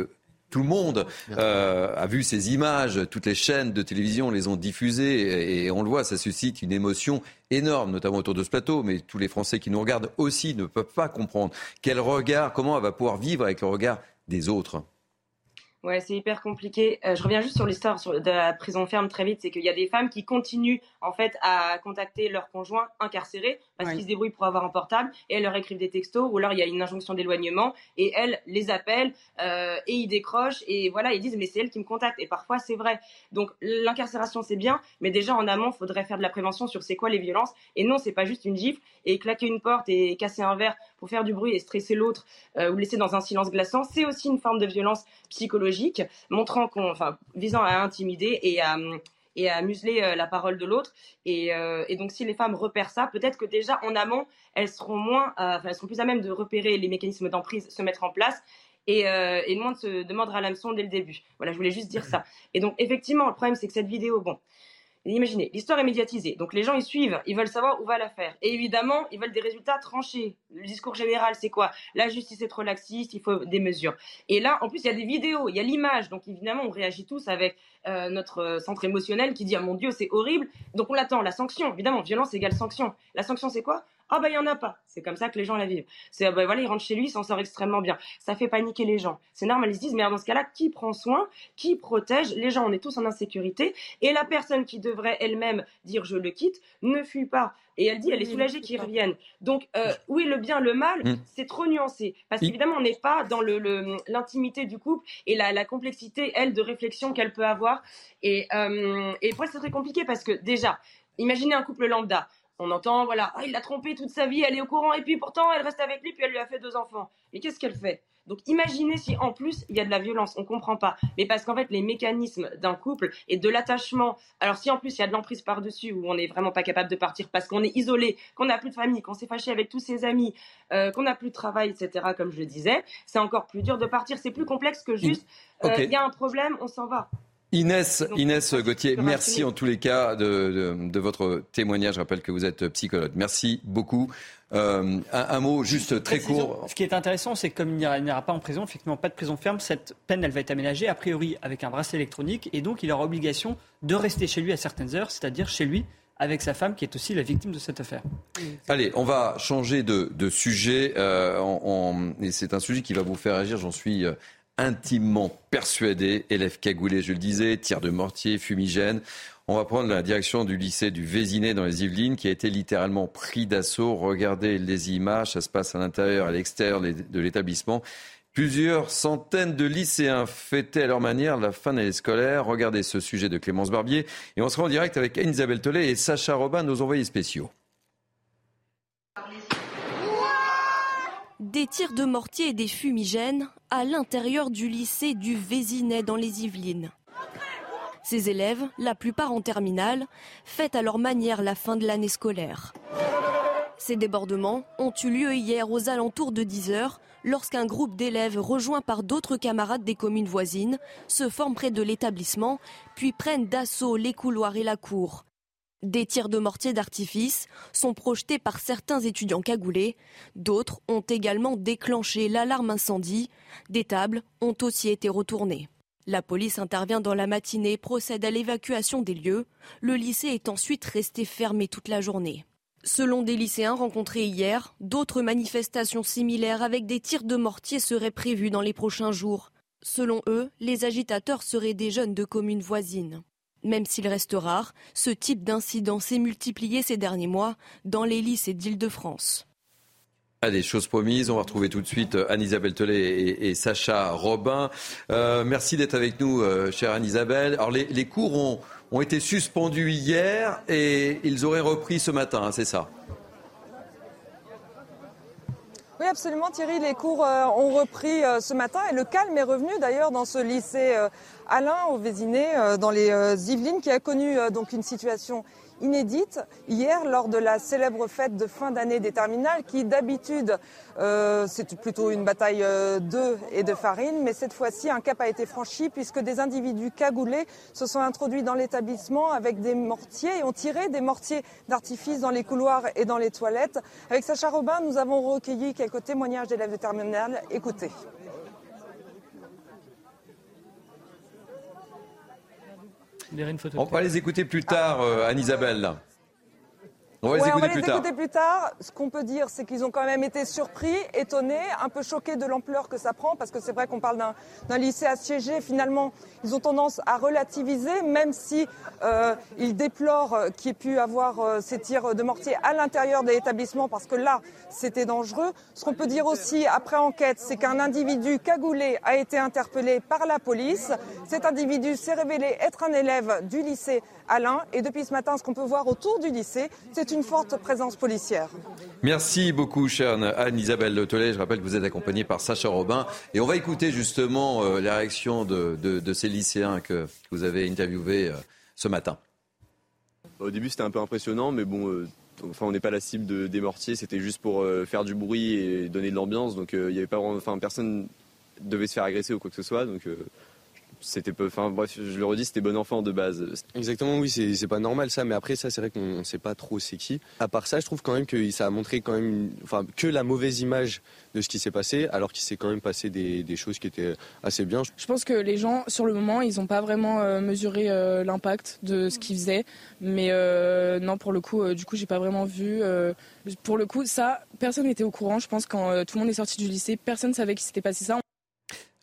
tout le monde euh, a vu ces images, toutes les chaînes de télévision les ont diffusées et, on le voit, ça suscite une émotion énorme, notamment autour de ce plateau, mais tous les Français qui nous regardent aussi ne peuvent pas comprendre quel regard, comment elle va pouvoir vivre avec le regard des autres. Ouais, c'est hyper compliqué. Euh, je reviens juste sur l'histoire de la prison ferme très vite. C'est qu'il y a des femmes qui continuent en fait à contacter leurs conjoints incarcérés parce qu'ils se débrouillent pour avoir un portable et elles leur écrivent des textos ou alors il y a une injonction d'éloignement et elles les appellent euh, et ils décrochent et voilà ils disent mais c'est elle qui me contacte et parfois c'est vrai. Donc l'incarcération c'est bien, mais déjà en amont faudrait faire de la prévention sur c'est quoi les violences et non c'est pas juste une gifle et claquer une porte et casser un verre pour faire du bruit et stresser l'autre euh, ou laisser dans un silence glaçant, c'est aussi une forme de violence psychologique, montrant qu'on, enfin, visant à intimider et à et à museler euh, la parole de l'autre. Et, euh, et, donc, si les femmes repèrent ça, peut-être que déjà en amont, elles seront moins, enfin, elles seront plus à même de repérer les mécanismes d'emprise se mettre en place. Et, euh, et moins de se, de mordre à l'hameçon dès le début. Voilà, je voulais juste dire ça. Et donc, effectivement, le problème, c'est que cette vidéo, bon, imaginez, l'histoire est médiatisée, donc les gens ils suivent, ils veulent savoir où va l'affaire. Et évidemment, ils veulent des résultats tranchés. Le discours général, c'est quoi? La justice est trop laxiste, il faut des mesures. Et là, en plus, il y a des vidéos, il y a l'image, donc évidemment, on réagit tous avec euh, notre centre émotionnel qui dit ah mon Dieu, c'est horrible. Donc on l'attend, la sanction, évidemment, violence égale sanction. La sanction, c'est quoi? Ah bah il y en a pas. C'est comme ça que les gens la vivent. C'est bah voilà, il rentre chez lui, il s'en sort extrêmement bien. Ça fait paniquer les gens. C'est normal, ils se disent mais dans ce cas-là, qui prend soin, qui protège Les gens, on est tous en insécurité et la personne qui devrait elle-même dire je le quitte ne fuit pas. Et elle dit, elle est soulagée qu'ils reviennent. Donc, euh, oui, le bien, le mal, mmh. c'est trop nuancé. Parce qu'évidemment, on n'est pas dans l'intimité du couple et la, complexité, elle, de réflexion qu'elle peut avoir. Et, euh, et pour elle, c'est très compliqué parce que déjà, imaginez un couple lambda. On entend, voilà, ah, il l'a trompée toute sa vie, elle est au courant, et puis pourtant, elle reste avec lui, puis elle lui a fait deux enfants. Mais qu'est-ce qu'elle fait? Donc imaginez si en plus il y a de la violence, on comprend pas. Mais parce qu'en fait les mécanismes d'un couple et de l'attachement, alors si en plus il y a de l'emprise par-dessus où on n'est vraiment pas capable de partir parce qu'on est isolé, qu'on n'a plus de famille, qu'on s'est fâché avec tous ses amis, euh, qu'on n'a plus de travail, etc. Comme je le disais, c'est encore plus dur de partir. C'est plus complexe que juste euh, il y a un problème, on s'en va. Inès, Inès Gauthier, merci en tous les cas de, votre témoignage. Je rappelle que vous êtes psychologue. Merci beaucoup. Euh, un, mot juste très court. Ce qui est intéressant, c'est que comme il n'y aura pas en prison, effectivement pas de prison ferme, cette peine elle va être aménagée a priori avec un bracelet électronique et donc il aura obligation de rester chez lui à certaines heures, c'est-à-dire chez lui avec sa femme qui est aussi la victime de cette affaire. Allez, on va changer de, sujet. Euh, et c'est un sujet qui va vous faire agir, j'en suis euh, intimement persuadé. Élève cagoulé, je le disais, tir de mortier, fumigène. On va prendre la direction du lycée du Vésinet dans les Yvelines qui a été littéralement pris d'assaut. Regardez les images, ça se passe à l'intérieur à l'extérieur de l'établissement. Plusieurs centaines de lycéens fêtaient à leur manière la fin de l'année scolaire. Regardez ce sujet de Clémence Barbier. Et on sera en direct avec Anne-Isabelle Tollet et Sacha Robin, nos envoyés spéciaux. Des tirs de mortier et des fumigènes à l'intérieur du lycée du Vésinet dans les Yvelines. Ces élèves, la plupart en terminale, fêtent à leur manière la fin de l'année scolaire. Ces débordements ont eu lieu hier aux alentours de 10 heures lorsqu'un groupe d'élèves rejoints par d'autres camarades des communes voisines se forment près de l'établissement puis prennent d'assaut les couloirs et la cour. Des tirs de mortier d'artifice sont projetés par certains étudiants cagoulés. D'autres ont également déclenché l'alarme incendie. Des tables ont aussi été retournées. La police intervient dans la matinée, procède à l'évacuation des lieux. Le lycée est ensuite resté fermé toute la journée. Selon des lycéens rencontrés hier, d'autres manifestations similaires avec des tirs de mortier seraient prévues dans les prochains jours. Selon eux, les agitateurs seraient des jeunes de communes voisines. Même s'il reste rare, ce type d'incident s'est multiplié ces derniers mois dans les lycées d'Île-de-France. Allez, choses promises, on va retrouver tout de suite euh, Anne-Isabelle Tollet et, Sacha Robin. Euh, merci d'être avec nous, euh, chère Anne-Isabelle. Alors, les, cours ont, ont, été suspendus hier et ils auraient repris ce matin, hein, c'est ça? Oui, absolument Thierry, les cours ont repris ce matin et le calme est revenu d'ailleurs dans ce lycée Alain au Vésiné, euh, dans les euh, Yvelines, qui a connu euh, donc une situation inédite hier lors de la célèbre fête de fin d'année des terminales qui d'habitude c'est plutôt une bataille d'œufs et de farine mais cette fois-ci un cap a été franchi puisque des individus cagoulés se sont introduits dans l'établissement avec des mortiers et ont tiré des mortiers d'artifice dans les couloirs et dans les toilettes. Avec Sacha Robin, nous avons recueilli quelques témoignages d'élèves de terminale. Écoutez. On va les écouter plus tard, euh, Anne-Isabelle. On va les, écouter, plus tard. Ce qu'on peut dire, c'est qu'ils ont quand même été surpris, étonnés, un peu choqués de l'ampleur que ça prend, parce que c'est vrai qu'on parle d'un lycée assiégé. Finalement, ils ont tendance à relativiser, même si euh, ils déplorent qu'il y ait pu avoir euh, ces tirs de mortier à l'intérieur de l'établissement, parce que là, c'était dangereux. Ce qu'on peut dire aussi après enquête, c'est qu'un individu cagoulé a été interpellé par la police. Cet individu s'est révélé être un élève du lycée Alain. Et depuis ce matin, ce qu'on peut voir autour du lycée, c'est une forte présence policière. Merci beaucoup, chère Anne-Isabelle Tollet. Je rappelle que vous êtes accompagnée par Sacha Robin. Et on va écouter justement euh, la réaction de, ces lycéens que vous avez interviewés euh, ce matin. Au début, c'était un peu impressionnant, mais bon, euh, enfin, on n'est pas la cible de, des mortiers. C'était juste pour faire du bruit et donner de l'ambiance. Donc, il n'y avait pas enfin, personne devait se faire agresser ou quoi que ce soit. Donc, c'était enfin bref, je le redis, c'était bon enfant de base. Exactement, oui, c'est pas normal ça, mais après ça, c'est vrai qu'on ne sait pas trop c'est qui. À part ça, je trouve quand même que ça a montré quand même, enfin, que la mauvaise image de ce qui s'est passé, alors qu'il s'est quand même passé des, des, choses qui étaient assez bien. Je pense que les gens, sur le moment, ils n'ont pas vraiment euh, mesuré euh, l'impact de ce qu'ils faisaient, mais euh, non, pour le coup, du coup, j'ai pas vraiment vu. pour le coup, ça, personne n'était au courant. Je pense quand tout le monde est sorti du lycée, personne savait qu'il s'était passé ça.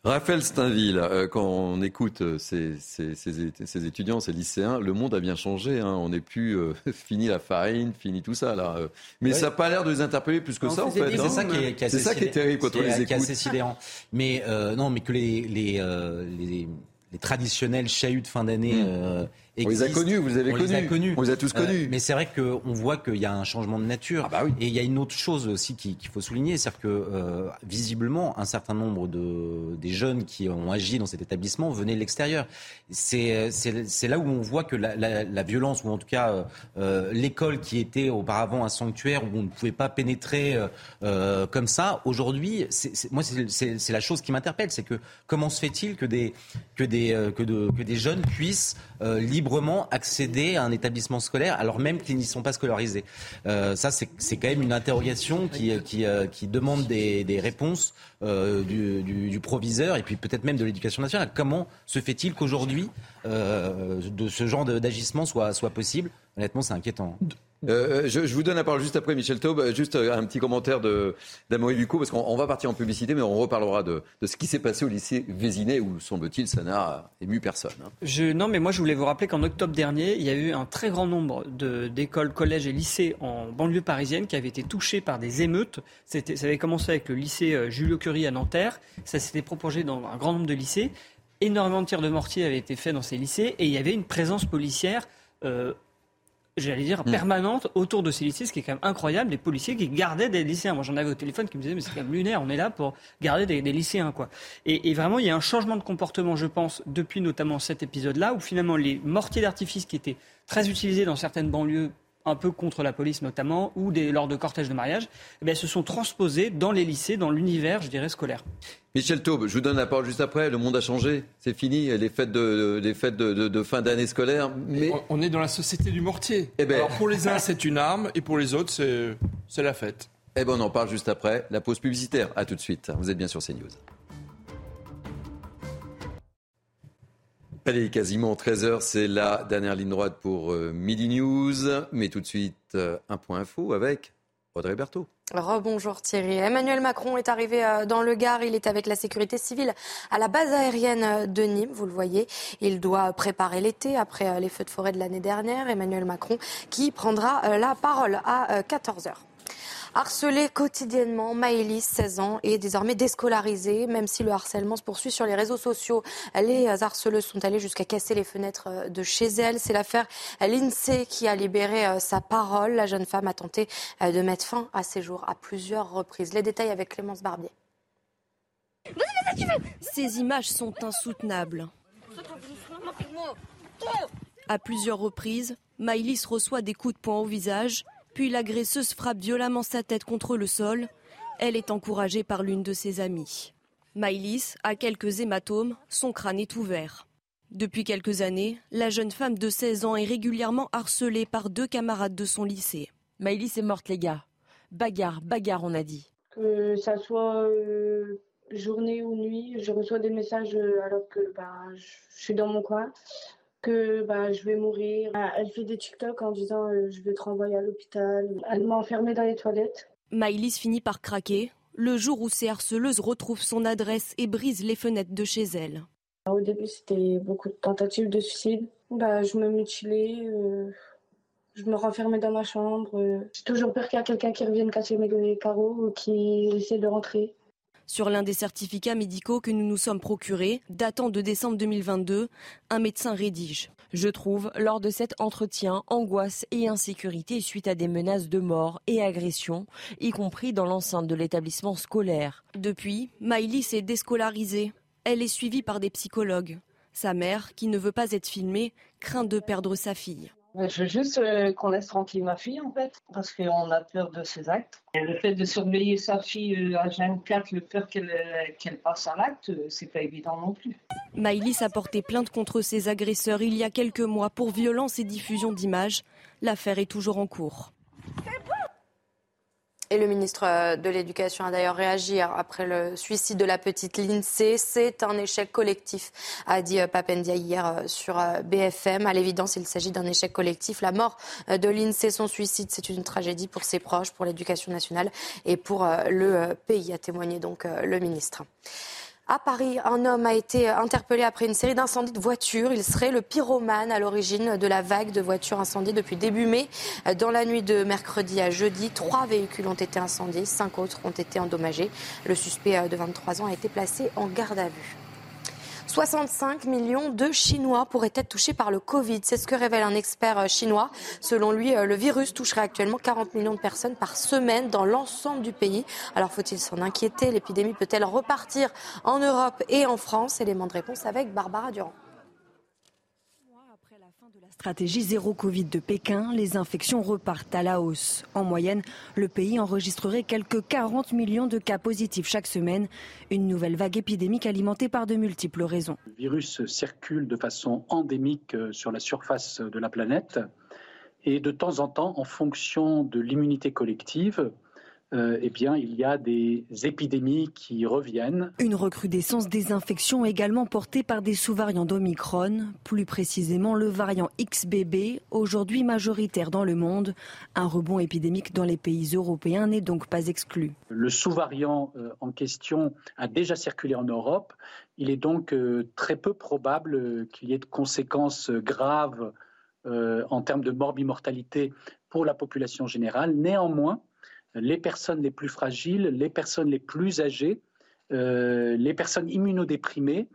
Raphaël Steinville, euh, quand on écoute euh, ces, étudiants, ces lycéens, le monde a bien changé. Hein. On n'est plus euh, fini la farine, fini tout ça là. Mais ça n'a pas l'air de les interpeller plus que ça en fait. C'est ça, qui est, ça qui est terrible quand on les écoute. C'est assez Mais non, mais que les, les, les, les traditionnels chahuts de fin d'année hmm. On les a connus, vous les avez connus. On les a tous euh, connus. mais c'est vrai qu'on voit qu'il y a un changement de nature. Ah bah oui. Et il y a une autre chose aussi qu'il faut souligner, c'est-à-dire que euh, visiblement, un certain nombre de, des jeunes qui ont agi dans cet établissement venaient de l'extérieur. C'est là où on voit que la, la, la violence, ou en tout cas euh, l'école qui était auparavant un sanctuaire où on ne pouvait pas pénétrer comme ça, aujourd'hui, moi c'est la chose qui m'interpelle, c'est que comment se fait-il que des, que, des, que, de, que des jeunes puissent librement accéder à un établissement scolaire alors même qu'ils n'y sont pas scolarisés. Euh, ça, c'est quand même une interrogation qui, qui, euh, qui demande des, des réponses euh, du, du, du, proviseur et puis peut-être même de l'éducation nationale. Comment se fait-il qu'aujourd'hui, euh, de ce genre d'agissement soit, soit possible? Honnêtement, c'est inquiétant. Euh, euh, je, vous donne la parole juste après Michel Taube. Euh, juste un petit commentaire d'Amory Ducot, parce qu'on va partir en publicité, mais on reparlera de, ce qui s'est passé au lycée Vésinet, où semble-t-il ça n'a ému personne. Hein. Non, mais moi je voulais vous rappeler qu'en octobre dernier, il y a eu un très grand nombre d'écoles, collèges et lycées en banlieue parisienne qui avaient été touchés par des émeutes. Ça avait commencé avec le lycée Julio Curie à Nanterre. Ça s'était propagé dans un grand nombre de lycées. Énormément de tirs de mortier avaient été faits dans ces lycées et il y avait une présence policière. J'allais dire, hmm. permanente autour de ces lycées, ce qui est quand même incroyable, des policiers qui gardaient des lycéens. Moi, j'en avais au téléphone qui me disaient, mais c'est quand même lunaire, on est là pour garder des, lycéens, quoi. Et, et, vraiment, il y a un changement de comportement, je pense, depuis notamment cet épisode-là, où finalement, les mortiers d'artifice qui étaient très utilisés dans certaines banlieues un peu contre la police notamment, ou des, lors de cortèges de mariage, eh se sont transposés dans les lycées, dans l'univers, je dirais, scolaire. Michel Taube, je vous donne la parole juste après. Le monde a changé, c'est fini, les fêtes de, les fêtes de, fin d'année scolaire. Mais... On est dans la société du mortier. Eh ben... Alors pour les uns, c'est une arme, et pour les autres, c'est la fête. Eh ben on en parle juste après. La pause publicitaire. À tout de suite. Vous êtes bien sur CNews. Allez, quasiment 13h, c'est la dernière ligne droite pour euh, Midi News. Mais tout de suite, euh, un point info avec Audrey Berthaud. Rebonjour Thierry. Emmanuel Macron est arrivé euh, dans le Gard. Il est avec la sécurité civile à la base aérienne de Nîmes. Vous le voyez. Il doit préparer l'été après les feux de forêt de l'année dernière. Emmanuel Macron qui prendra la parole à 14h. Harcelée quotidiennement, Maëlys, 16 ans, est désormais déscolarisée, même si le harcèlement se poursuit sur les réseaux sociaux. Les harceleuses sont allées jusqu'à casser les fenêtres euh, de chez elle. C'est l'affaire l'INSEE qui a libéré euh, sa parole. La jeune femme a tenté euh, de mettre fin à ses jours à plusieurs reprises. Les détails avec Clémence Barbier. Ces images sont insoutenables. À plusieurs reprises, Maïlis reçoit des coups de poing au visage puis l'agresseuse frappe violemment sa tête contre le sol. Elle est encouragée par l'une de ses amies. Maïlis a quelques hématomes, son crâne est ouvert. Depuis quelques années, la jeune femme de 16 ans est régulièrement harcelée par deux camarades de son lycée. Maïlis est morte, les gars. Bagarre, bagarre, on a dit. Que ça soit euh, journée ou nuit, je reçois des messages euh, alors que bah, je suis dans mon coin que bah, je vais mourir. Ah, elle fait des TikTok en disant euh, je vais te renvoyer à l'hôpital. Elle m'a enfermée dans les toilettes. Maïlis finit par craquer le jour où ces harceleuses retrouvent son adresse et brisent les fenêtres de chez elle. Au début, c'était beaucoup de tentatives de suicide. Bah, je me mutilais, euh, je me renfermais dans ma chambre. Euh. J'ai toujours peur qu'il y ait quelqu'un qui revienne casser mes carreaux ou qui essaie de rentrer. Sur l'un des certificats médicaux que nous nous sommes procurés, datant de décembre 2022, un médecin rédige. Je trouve, lors de cet entretien, angoisse et insécurité suite à des menaces de mort et agressions, y compris dans l'enceinte de l'établissement scolaire. Depuis, Maïlis est déscolarisée. Elle est suivie par des psychologues. Sa mère, qui ne veut pas être filmée, craint de perdre sa fille. Je veux juste euh, qu'on laisse tranquille ma fille, en fait, parce qu'on a peur de ses actes. Et le fait de surveiller sa fille euh, à 24, le peur qu'elle qu'elle passe à l'acte, c'est pas évident non plus. Maïlis a porté plainte contre ses agresseurs il y a quelques mois pour violence et diffusion d'images. L'affaire est toujours en cours. Et le ministre euh, de l'Éducation a d'ailleurs réagi après le suicide de la petite Lindsay. C'est un échec collectif, a dit euh, Papendia hier euh, sur BFM. À l'évidence, il s'agit d'un échec collectif. La mort de Lindsay, son suicide, c'est une tragédie pour ses proches, pour l'éducation nationale et pour le pays, a témoigné donc le ministre. À Paris, un homme a été interpellé après une série d'incendies de voitures. Il serait le pyromane à l'origine de la vague de voitures incendiées depuis début mai. Dans la nuit de mercredi à jeudi, trois véhicules ont été incendiés, cinq autres ont été endommagés. Le suspect de 23 ans a été placé en garde à vue. 65 millions de Chinois pourraient être touchés par le Covid. C'est ce que révèle un expert euh, chinois. Selon lui, euh, le virus toucherait actuellement 40 millions de personnes par semaine dans l'ensemble du pays. Alors faut-il s'en inquiéter? L'épidémie peut-elle repartir en Europe et en France? Élément de réponse avec Barbara Durand stratégie zéro Covid de Pékin, les infections repartent à la hausse. En moyenne, le pays enregistrerait quelques 40 millions de cas positifs chaque semaine. Une nouvelle vague épidémique alimentée par de multiples raisons. Le virus circule de façon endémique euh, sur la surface de la planète et de temps en temps, en fonction de l'immunité collective, euh, eh bien, il y a des épidémies qui reviennent. Une recrudescence des infections également portée par des sous-variants d'Omicron, plus précisément le variant XBB, aujourd'hui majoritaire dans le monde. Un rebond épidémique dans les pays européens n'est donc pas exclu. Le sous-variant euh, en question a déjà circulé en Europe. Il est donc euh, très peu probable qu'il y ait de conséquences graves en termes de morbimortalité pour la population générale. Néanmoins, les personnes les plus fragiles, les personnes les plus âgées, euh, les personnes immunodéprimées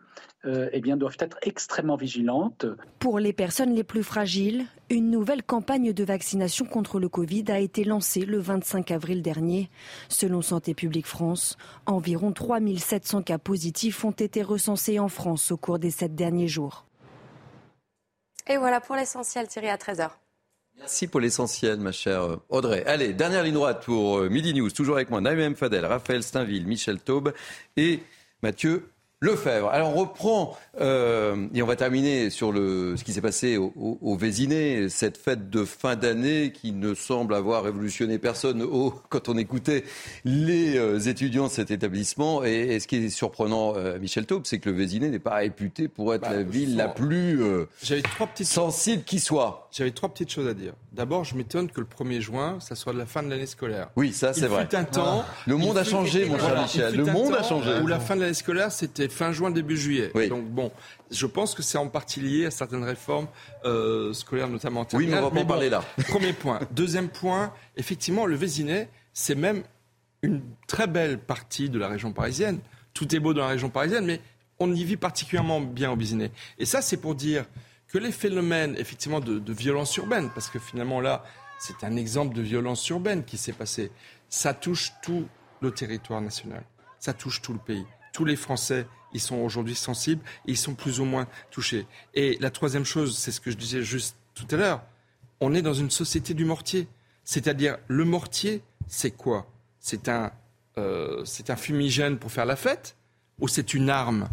euh, eh bien, doivent être extrêmement vigilantes. Pour les personnes les plus fragiles, une nouvelle campagne de vaccination contre le Covid a été lancée le 25 avril dernier. Selon Santé publique France, environ 3700 cas positifs ont été recensés en France au cours des sept derniers jours. Et voilà pour l'essentiel, Thierry, à 13h. Merci pour l'essentiel, ma chère Audrey. Allez, dernière ligne droite pour euh, Midi News. Toujours avec moi, Naïm Fadel, Raphaël Steinville, Michel Taube et Mathieu Lefebvre. Alors on reprend euh, et on va terminer sur le, ce qui s'est passé au, au, Vésiné, cette fête de fin d'année qui ne semble avoir révolutionné personne au, quand on écoutait les euh, étudiants de cet établissement. Et, ce qui est surprenant, euh, Michel Taube, c'est que le Vésiné n'est pas réputé pour être bah, la ville la plus sensible qui soit. J'avais trois petites choses à dire. D'abord, je m'étonne que le 1er juin, ça soit de la fin de l'année scolaire. Oui, ça c'est vrai. un temps. Le monde a changé, mon cher Michel. Le monde a changé. Où la fin de l'année scolaire, c'était fin juin, début juillet. Donc bon, je pense que c'est en partie lié à certaines réformes euh, scolaires, notamment en Oui, mais on va pas en parler là. Premier point. Deuxième point, effectivement, le Vésinet, c'est même une très belle partie de la région parisienne. Tout est beau dans la région parisienne, mais on y vit particulièrement bien au Vésinet. Et ça, c'est pour dire que les phénomènes, effectivement, de, de violence urbaine, parce que finalement là, c'est un exemple de violence urbaine qui s'est passé, ça touche tout le territoire national, ça touche tout le pays tous les Français ils sont aujourd'hui sensibles et ils sont plus ou moins touchés. Et la troisième chose, c'est ce que je disais juste tout à l'heure, on est dans une société du mortier. C'est-à-dire, le mortier, c'est quoi? C'est un, euh, un fumigène pour faire la fête ou c'est une arme?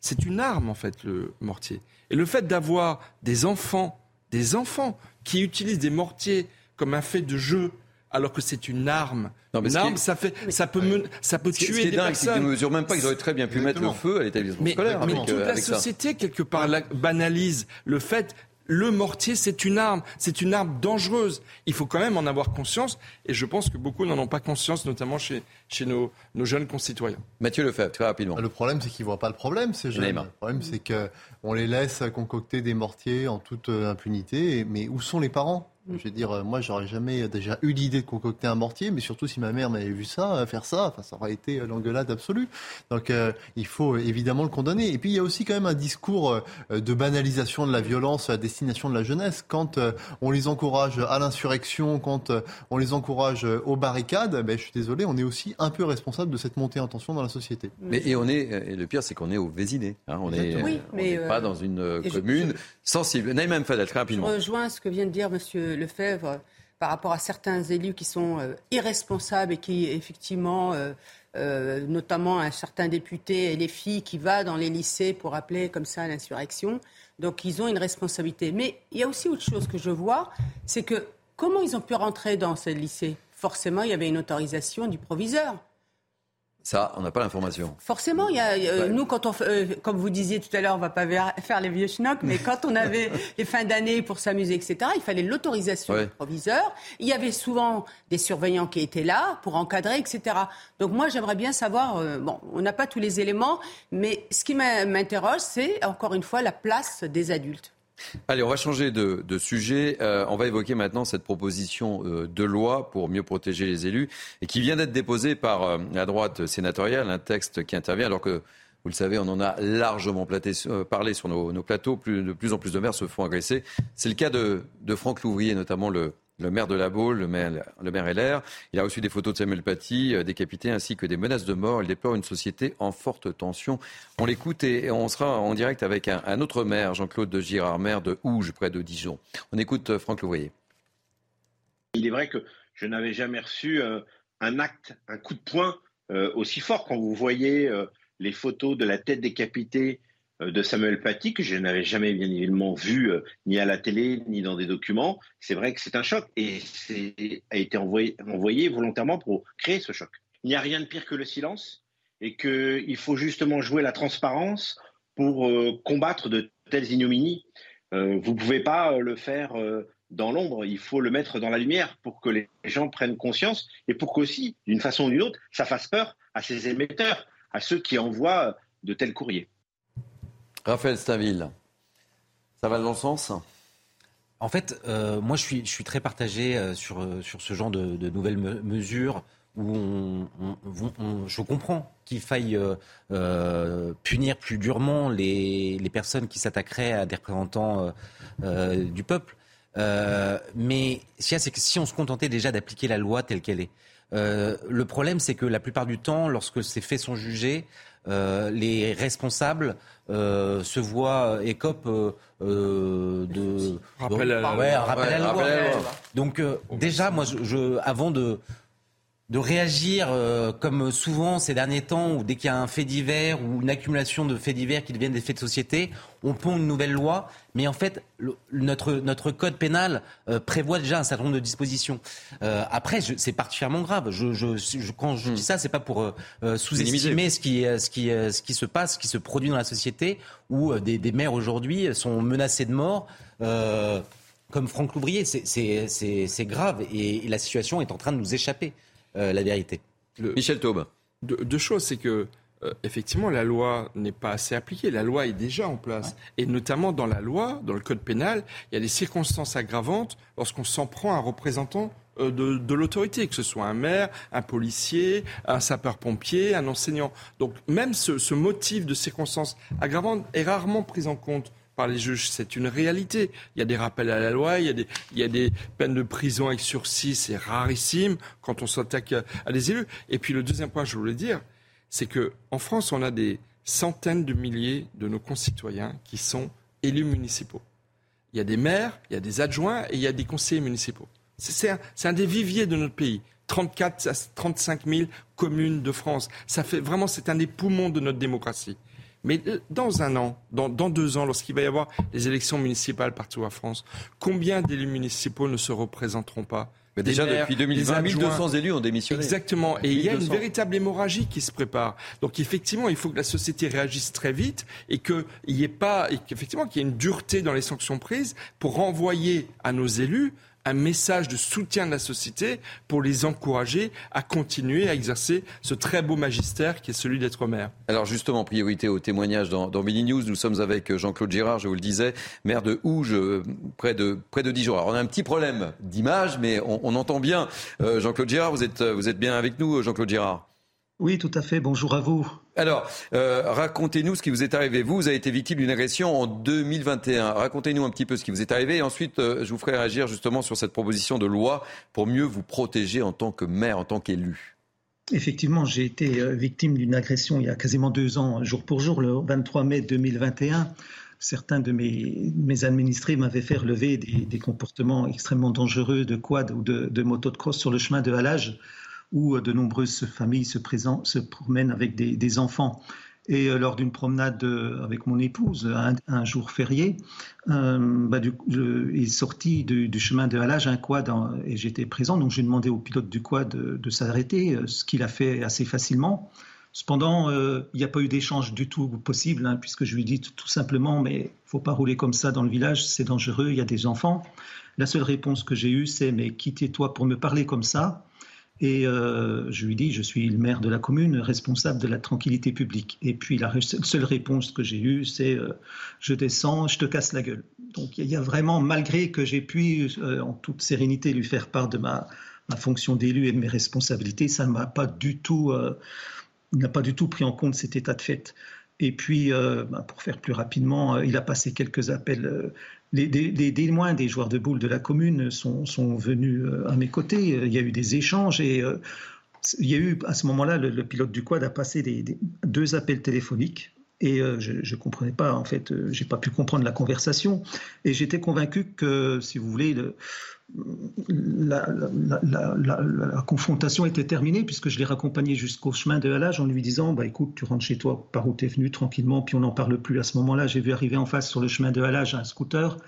C'est une arme, en fait, le mortier. Et le fait d'avoir des enfants, des enfants qui utilisent des mortiers comme un fait de jeu, alors que c'est une arme. Non, une arme, ça, fait, ça peut, ça peut tuer des dingue, personnes. Ils ne mesurent même pas qu'ils auraient très bien pu mettre le feu à l'établissement scolaire. Mais toute la société, quelque part, banalise le fait le mortier, c'est une arme, c'est une arme dangereuse. Il faut quand même en avoir conscience, et je pense que beaucoup n'en ont pas conscience, notamment chez, chez nos, nos jeunes concitoyens. Mathieu Lefebvre, très rapidement. Le problème, c'est qu'ils ne voient pas le problème, ces jeunes. Le problème, c'est qu'on les laisse concocter des mortiers en toute impunité, mais où sont les parents? Je veux dire, moi, j'aurais jamais déjà eu l'idée de concocter un mortier, mais surtout si ma mère m'avait vu ça, faire ça, enfin, ça aurait été l'engueulade absolue. Donc, il faut évidemment le condamner. Et puis, il y a aussi quand même un discours de banalisation de la violence à destination de la jeunesse. Quand on les encourage à l'insurrection, quand on les encourage aux barricades, ben, je suis désolé, on est aussi un peu responsable de cette montée en tension dans la société. Mais, et on est, et le pire, c'est qu'on est au Vésiné. Hein, on n'est pas dans une commune sensible. Naïm Fadel, très rapidement. Je rejoins ce que vient de dire Monsieur Lefebvre par rapport à certains élus qui sont euh, irresponsables et qui, effectivement, euh, euh, notamment un certain député filles qui va dans les lycées pour appeler comme ça à l'insurrection. Donc, ils ont une responsabilité. Mais il y a aussi autre chose que je vois, c'est que comment ils ont pu rentrer dans ce lycée Forcément, il y avait une autorisation du proviseur. Ça, on n'a pas l'information. Forcément, il y a, nous, quand on, euh, comme vous disiez tout à l'heure, on va pas faire les vieux schnocks, mais quand on avait les fins d'année pour s'amuser, etc., il fallait l'autorisation du proviseur. Il y avait souvent des surveillants qui étaient là pour encadrer, etc. Donc moi, j'aimerais bien savoir, euh, bon, on n'a pas tous les éléments, mais ce qui m'interroge, c'est encore une fois la place des adultes. Allez, on va changer de, sujet. Euh, on va évoquer maintenant cette proposition euh, de loi pour mieux protéger les élus et qui vient d'être déposée par euh, la droite sénatoriale, un texte qui intervient alors que, vous le savez, on en a largement parlé sur nos, plateaux. de plus en plus de maires se font agresser. C'est le cas de, de Franck Louvrier, notamment le, le maire de la Baule, le maire, le LR. Il a reçu des photos de Samuel Paty, euh, décapité, ainsi que des menaces de mort. Il déplore une société en forte tension. On l'écoute et on sera en direct avec un, autre maire, Jean-Claude de Girard, maire de Houge, près de Dijon. On écoute euh, Franck Levoyer. Il est vrai que je n'avais jamais reçu euh, un acte, un coup de poing aussi fort. Quand vous voyez les photos de la tête décapitée de Samuel Paty, que je n'avais jamais bien évidemment vu euh, ni à la télé ni dans des documents. C'est vrai que c'est un choc et c'est a été envoyé, envoyé volontairement pour créer ce choc. Il n'y a rien de pire que le silence et qu'il faut justement jouer la transparence pour euh, combattre de telles ignominies. vous ne pouvez pas le faire dans l'ombre, il faut le mettre dans la lumière pour que les gens prennent conscience et pour qu'aussi, d'une façon ou d'une autre, ça fasse peur à ces émetteurs, à ceux qui envoient de tels courriers. Raphaël Staville, ça va dans le sens? En fait, euh, moi je suis, très partagé euh, sur, euh, sur ce genre de, nouvelles mesures où je comprends qu'il faille punir plus durement les, personnes qui s'attaqueraient à des représentants du peuple. mais que si on se contentait déjà d'appliquer la loi telle qu'elle est, le problème c'est que la plupart du temps, lorsque ces faits sont jugés, euh, les responsables euh, se voient écopent euh, de rappel, à, la loi. Donc déjà, moi, je, avant de de réagir euh, comme souvent ces derniers temps, où dès qu'il y a un fait divers ou une accumulation de faits divers qui deviennent des faits de société, on pond une nouvelle loi. Mais en fait, notre, notre code pénal euh, prévoit déjà un certain nombre de dispositions. Euh, après, c'est particulièrement grave. Je, je, quand je dis ça, c'est pas pour sous-estimer ce qui, ce, qui, ce qui se passe, ce qui se produit dans la société, où des, des maires aujourd'hui sont menacés de mort comme Franck Loubrier. C'est grave et, la situation est en train de nous échapper. Euh, la vérité. Michel Taube. deux choses, c'est que euh, effectivement, la loi n'est pas assez appliquée. La loi est déjà en place. Et notamment dans la loi, dans le code pénal, il y a des circonstances aggravantes lorsqu'on s'en prend à un représentant euh, de, l'autorité, que ce soit un maire, un policier, un sapeur-pompier, un enseignant. Donc même ce, ce motif de circonstances aggravantes est rarement pris en compte par les juges. C'est une réalité. Il y a des rappels à la loi, il y a des, peines de prison avec sursis, c'est rarissime quand on s'attaque à des élus. Et puis le deuxième point, je voulais dire, c'est que en France, on a des centaines de milliers de nos concitoyens qui sont élus municipaux. Il y a des maires, il y a des adjoints et il y a des conseillers municipaux. C'est un, un, des viviers de notre pays. 34 à 35 000 communes de France. Ça fait vraiment, c'est un des poumons de notre démocratie. Mais euh, dans un an, dans, deux ans, lorsqu'il va y avoir les élections municipales partout en France, combien d'élus municipaux ne se représenteront pas? Mais déjà, depuis 2020, 1200 élus ont démissionné. Exactement. Et il y a une véritable hémorragie qui se prépare. Donc, effectivement, il faut que la société réagisse très vite et qu'il n'y ait pas, et qu'effectivement, qu'il y ait une dureté dans les sanctions prises pour renvoyer à nos élus un message de soutien de la société pour les encourager à continuer à exercer ce très beau magistère qui est celui d'être maire. Alors justement, priorité au témoignage dans, dans News. Nous sommes avec Jean-Claude Girard, je vous le disais, maire de Houge, euh, près de, près de. Alors on a un petit problème d'image, mais on, entend bien. Euh, Jean-Claude Girard, vous êtes bien avec nous, Jean-Claude Girard? Oui, tout à fait. Bonjour à vous. Alors, euh, racontez-nous ce qui vous est arrivé. Vous, vous avez été victime d'une agression en 2021. Racontez-nous un petit peu ce qui vous est arrivé et ensuite, euh, je vous ferai réagir justement sur cette proposition de loi pour mieux vous protéger en tant que maire, en tant qu'élu. Effectivement, j'ai été euh, victime d'une agression il y a quasiment deux ans, jour pour jour, le 23 mai 2021 certains de mes, mes administrés m'avaient fait relever des, comportements extrêmement dangereux de quad ou de, de moto de cross sur le chemin de halage où euh, de nombreuses familles se, se promènent avec des, enfants. Et euh, lors d'une promenade euh, avec mon épouse, un, jour férié, bah, il est sorti du, chemin de halage un quad et j'étais présent. Donc j'ai demandé au pilote du quad de, s'arrêter, ce qu'il a fait assez facilement. Cependant, il n'y a pas eu d'échange du tout possible, hein, puisque je lui dit tout, tout simplement, mais faut pas rouler comme ça dans le village, c'est dangereux, il y a des enfants. La seule réponse que j'ai eue, c'est, mais quittez-toi pour me parler comme ça? Et euh, je lui dis, je suis le maire de la commune, responsable de la tranquillité publique. Et puis la seule réponse que j'ai eue, c'est euh, je descends, je te casse la gueule. Donc il y a vraiment, malgré que j'ai pu euh, en toute sérénité lui faire part de ma, fonction d'élu et de mes responsabilités, ça m'a pas du tout, n'a pas du tout pris en compte cet état de fait. Et puis, bah, pour faire plus rapidement, il a passé quelques appels les, témoins des joueurs de boules de la commune sont, venus euh, à mes côtés. Il y a eu des échanges et euh, il y a eu à ce moment-là, le, pilote du quad a passé deux appels téléphoniques et euh, je ne comprenais pas, en fait, j'ai pas pu comprendre la conversation. Et j'étais convaincu que, si vous voulez, le, la, la, confrontation était terminée puisque je l'ai raccompagné jusqu'au chemin de halage en lui disant bah écoute tu rentres chez toi par où tu es venu tranquillement puis on n'en parle plus à ce moment-là. J'ai vu arriver en face sur le chemin de halage un scooter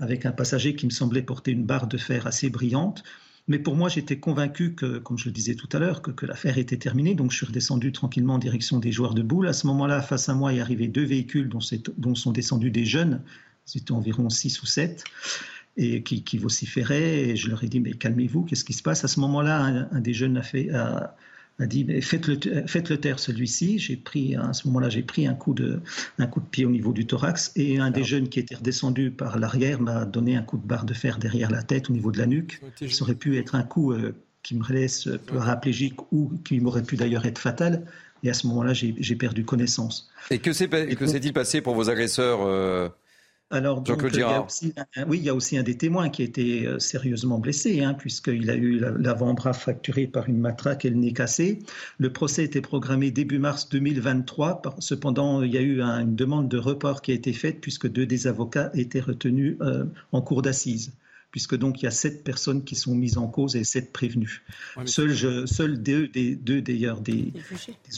avec un passager qui me semblait porter une barre de fer assez brillante mais pour moi j'étais convaincu que comme je le disais tout à l'heure que, l'affaire était terminée. Donc je suis redescendu tranquillement en direction des joueurs de boules. À ce moment-là face à moi il arrivé deux véhicules dont, sont descendus des jeunes. C'était environ six ou sept et qui, vociféraient. Et je leur ai dit, mais calmez-vous, qu'est-ce qui se passe? À ce moment-là, un, des jeunes a, fait, dit, faites-le faites -le taire celui-ci. J'ai pris, à ce moment-là, j'ai pris un coup, de, un coup de pied au niveau du thorax. Et un des jeunes qui était redescendu par l'arrière m'a donné un coup de barre de fer derrière la tête au niveau de la nuque. Ça aurait pu être un coup euh, qui me laisse paraplégique ou qui m'aurait pu d'ailleurs être fatal. Et à ce moment-là, j'ai perdu connaissance. Et que s'est-il passé pour vos agresseurs euh, alors, donc, il y a aussi, oui, il y a aussi un des témoins qui a été euh, sérieusement blessé, hein, puisqu'il a eu l'avant-bras fracturé par une matraque et le nez cassé. Le procès était programmé début mars 2023. Cependant, il y a eu une demande de report qui a été faite, puisque deux des avocats étaient retenus euh, en cour d'assises puisque donc il y a sept personnes qui sont mises en cause et sept prévenus. seuls deux, des, deux d'ailleurs des,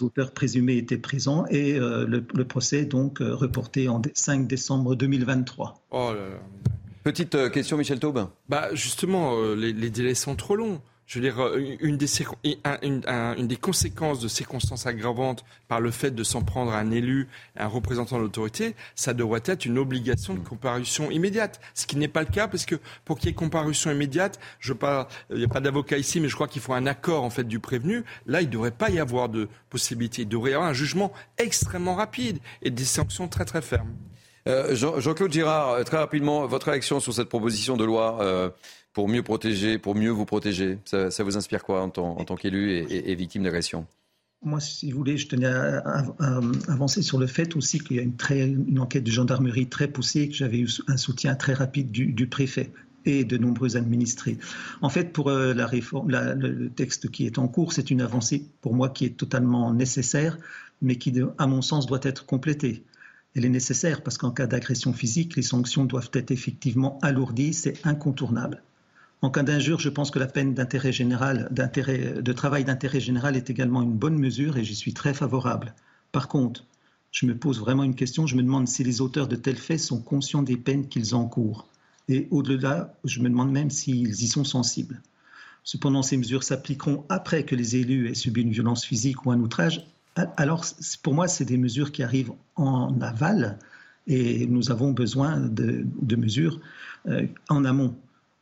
auteurs présumés étaient présents et euh, le, procès donc euh, reporté en 5 décembre 2023. Petite euh, question, Michel Taube. Bah justement, les, les délais sont trop longs je veux dire, euh, une des, une, des, conséquences de circonstances aggravantes par le fait de s'en prendre à un élu, un représentant de l'autorité, ça devrait être une obligation de comparution immédiate. Ce qui n'est pas le cas, parce que pour qu'il y ait comparution immédiate, je pas, il n'y a pas d'avocat ici, mais je crois qu'il faut un accord en fait du prévenu. Là, il ne devrait pas y avoir de possibilité. Il devrait y avoir un jugement extrêmement rapide et des sanctions très très fermes. Euh, Jean-Claude Girard, euh, très rapidement, votre réaction sur cette proposition de loi pour mieux protéger, pour mieux vous protéger Ça, vous inspire quoi en tant, qu'élu et, victime d'agression? Moi, si vous voulez, je tenais à, avancer sur le fait aussi qu'il y a une, enquête de gendarmerie très poussée, que j'avais eu un soutien très rapide du, préfet et de nombreux administrés. En fait, pour euh, la réforme, le texte qui est en cours, c'est une avancée pour moi qui est totalement nécessaire, mais qui, à mon sens, doit être complétée. Elle est nécessaire parce qu'en cas d'agression physique, les sanctions doivent être effectivement alourdies, c'est incontournable. En cas d'injure, je pense que la peine d'intérêt général, de travail d'intérêt général est également une bonne mesure et j'y suis très favorable. Par contre, je me pose vraiment une question, je me demande si les auteurs de tels faits sont conscients des peines qu'ils encourent. Et au-delà, je me demande même s'ils y sont sensibles. Cependant, ces mesures s'appliqueront après que les élus aient subi une violence physique ou un outrage. Alors, pour moi, c'est des mesures qui arrivent en aval et nous avons besoin de, mesures euh, en amont.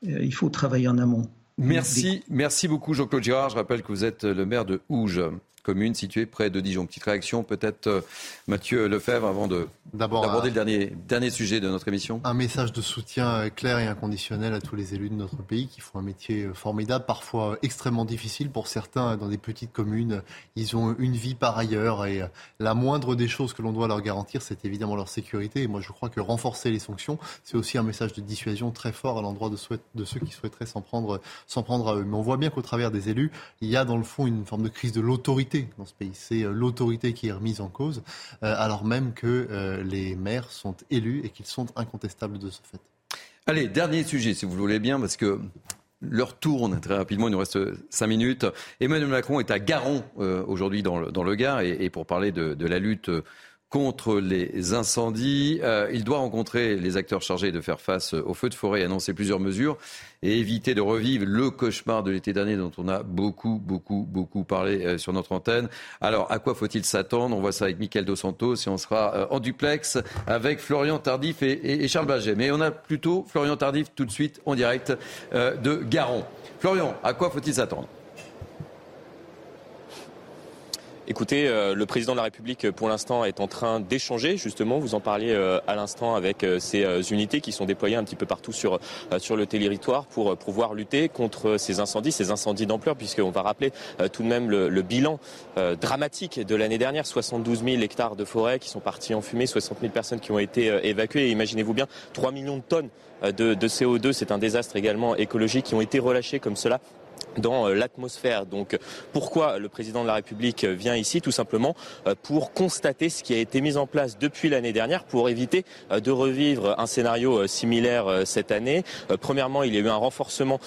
Il faut travailler en amont. Merci, merci beaucoup Jean-Claude Girard. Je rappelle que vous êtes le maire de Ouge commune située près de Dijon. Petite réaction peut-être euh, Mathieu Lefebvre avant de d'aborder le dernier, dernier sujet de notre émission. Un message de soutien euh, clair et inconditionnel à tous les élus de notre pays qui font un métier euh, formidable, parfois extrêmement difficile pour certains dans des petites communes. Ils ont une vie par ailleurs et la moindre des choses que l'on doit leur garantir, c'est évidemment leur sécurité. Et moi, je crois que renforcer les sanctions, c'est aussi un message de dissuasion très fort à l'endroit de, de, ceux qui souhaiteraient s'en prendre, s'en prendre à eux. Mais on voit bien qu'au travers des élus, il y a dans le fond une forme de crise de l'autorité dans ce pays. C'est euh, l'autorité qui est remise en cause, euh, alors même que euh, les maires sont élus et qu'ils sont incontestables de ce fait. Allez, dernier sujet, si vous voulez bien, parce que L'heure tourne très rapidement, il nous reste cinq minutes. Emmanuel Macron est à Garon aujourd'hui dans le, dans le Gard et, pour parler de la lutte contre les incendies. Euh, il doit rencontrer les acteurs chargés de faire face aux feux de forêt et annoncer plusieurs mesures et éviter de revivre le cauchemar de l'été dernier dont on a beaucoup, beaucoup, beaucoup parlé euh, sur notre antenne. Alors, à quoi faut-il s'attendre? On voit ça avec Mickaël Dos Santos et on sera euh, en duplex avec Florian Tardif et, Charles Baget. Mais on a plutôt Florian Tardif tout de suite en direct de Garon. Florian, à quoi faut-il s'attendre? Écoutez, euh, le président de la République, pour l'instant, est en train d'échanger, justement, vous en parliez euh, à l'instant, avec euh, ces unités qui sont déployées un petit peu partout sur, sur le territoire pour pouvoir lutter contre ces incendies, ces incendies d'ampleur, puisqu'on va rappeler tout de même le, bilan dramatique de l'année dernière, 72 000 hectares de forêt qui sont partis en fumée, 60 000 personnes qui ont été évacuées, imaginez-vous bien, 3 millions de tonnes de, de CO2, c'est un désastre également écologique, qui ont été relâchés comme cela dans euh, l'atmosphère. Donc pourquoi le président de la République vient ici Tout simplement euh, pour constater ce qui a été mis en place depuis l'année dernière pour éviter euh, de revivre un scénario similaire cette année? Premièrement, il y a eu un renforcement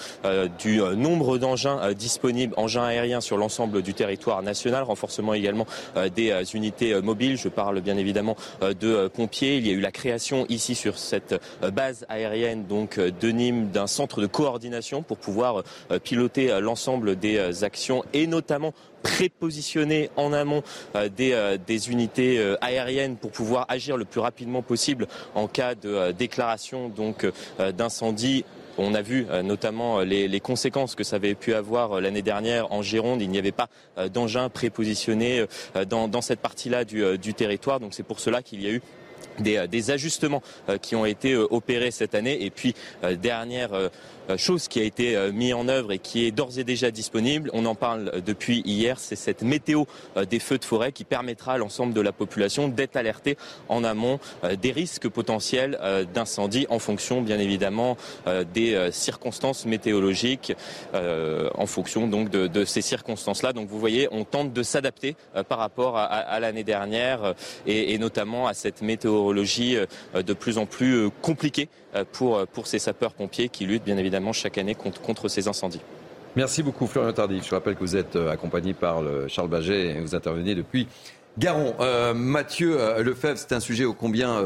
du nombre d'engins disponibles, engins aériens sur l'ensemble du territoire national, renforcement également des unités mobiles. Je parle bien évidemment de pompiers. Il y a eu la création ici sur cette base aérienne donc de Nîmes d'un centre de coordination pour pouvoir piloter l'ensemble des euh, actions et notamment prépositionner en amont euh, euh, des, unités aériennes pour pouvoir agir le plus rapidement possible en cas de déclaration donc d'incendie on a vu notamment les, conséquences que ça avait pu avoir l'année dernière en Gironde. Il n'y avait pas d'engins prépositionnés dans, cette partie-là du, territoire. Donc c'est pour cela qu'il y a eu des, ajustements qui ont été opérés cette année. Et puis, dernière euh, chose qui a été euh, mise en œuvre et qui est d'ores et déjà disponible. On en parle euh, depuis hier. C'est cette météo des feux de forêt qui permettra à l'ensemble de la population d'être alertée en amont des risques potentiels d'incendie en fonction, bien évidemment, des circonstances météorologiques, en fonction donc de, ces circonstances-là. Donc vous voyez, on tente de s'adapter par rapport à, l'année dernière et, et, notamment à cette météorologie de plus en plus compliquée pour, pour ces sapeurs-pompiers qui luttent bien évidemment chaque année contre, ces incendies. Merci beaucoup Florian Tardif. Je rappelle que vous êtes euh, accompagné par le Charles Baget et vous intervenez depuis Garon. Euh, Mathieu euh, Lefebvre, c'est un sujet ô combien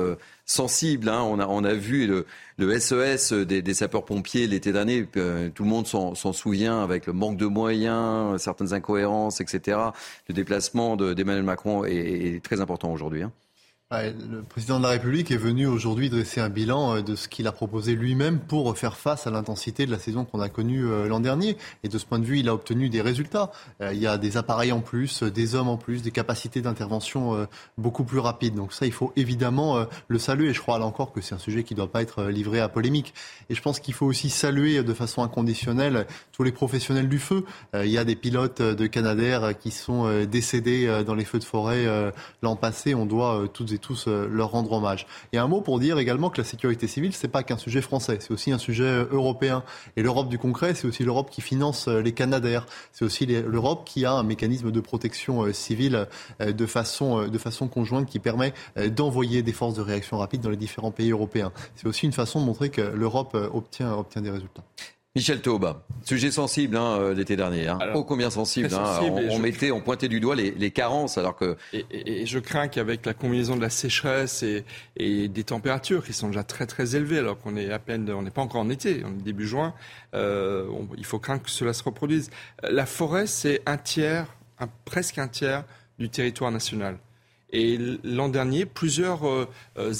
sensible. Hein. On, a, on a vu le, SES e des, sapeurs-pompiers l'été dernier. tout le monde s'en souvient avec le manque de moyens, certaines incohérences, etc. Le déplacement d'Emmanuel Macron est, très important aujourd'hui. Hein. Le président de la République est venu aujourd'hui dresser un bilan euh, de ce qu'il a proposé lui-même pour faire face à l'intensité de la saison qu'on a connue euh, l'an dernier. Et de ce point de vue, il a obtenu des résultats. Euh, il y a des appareils en plus, des hommes en plus, des capacités d'intervention beaucoup plus rapides. Donc ça, il faut évidemment le saluer. Et je crois là encore que c'est un sujet qui ne doit pas être livré à polémique. Et je pense qu'il faut aussi saluer de façon inconditionnelle tous les professionnels du feu. Il y a des pilotes de Canadair qui sont décédés dans les feux de forêt l'an passé. On doit toutes et tous euh, leur rendre hommage. Et un mot pour dire également que la sécurité civile, c'est pas qu'un sujet français, c'est aussi un sujet euh, européen. Et l'Europe du concret, c'est aussi l'Europe qui finance euh, les Canadaires. C'est aussi l'Europe qui a un mécanisme de protection civile de façon, de façon conjointe qui permet d'envoyer des forces de réaction rapide dans les différents pays européens. C'est aussi une façon de montrer que l'Europe obtient, obtient des résultats. Michel Tauba, sujet sensible hein, euh, l'été dernier. Hein. oh, combien sensible, hein. On, mettait, on pointait du doigt les, carences alors que. Et, je crains qu'avec la combinaison de la sécheresse et, des températures qui sont déjà très très élevées, alors qu'on est à peine, on n'est pas encore en été, on est début juin, euh, il faut craindre que cela se reproduise. La forêt, c'est un tiers, presque un tiers du territoire national. Et l'an dernier, plusieurs euh,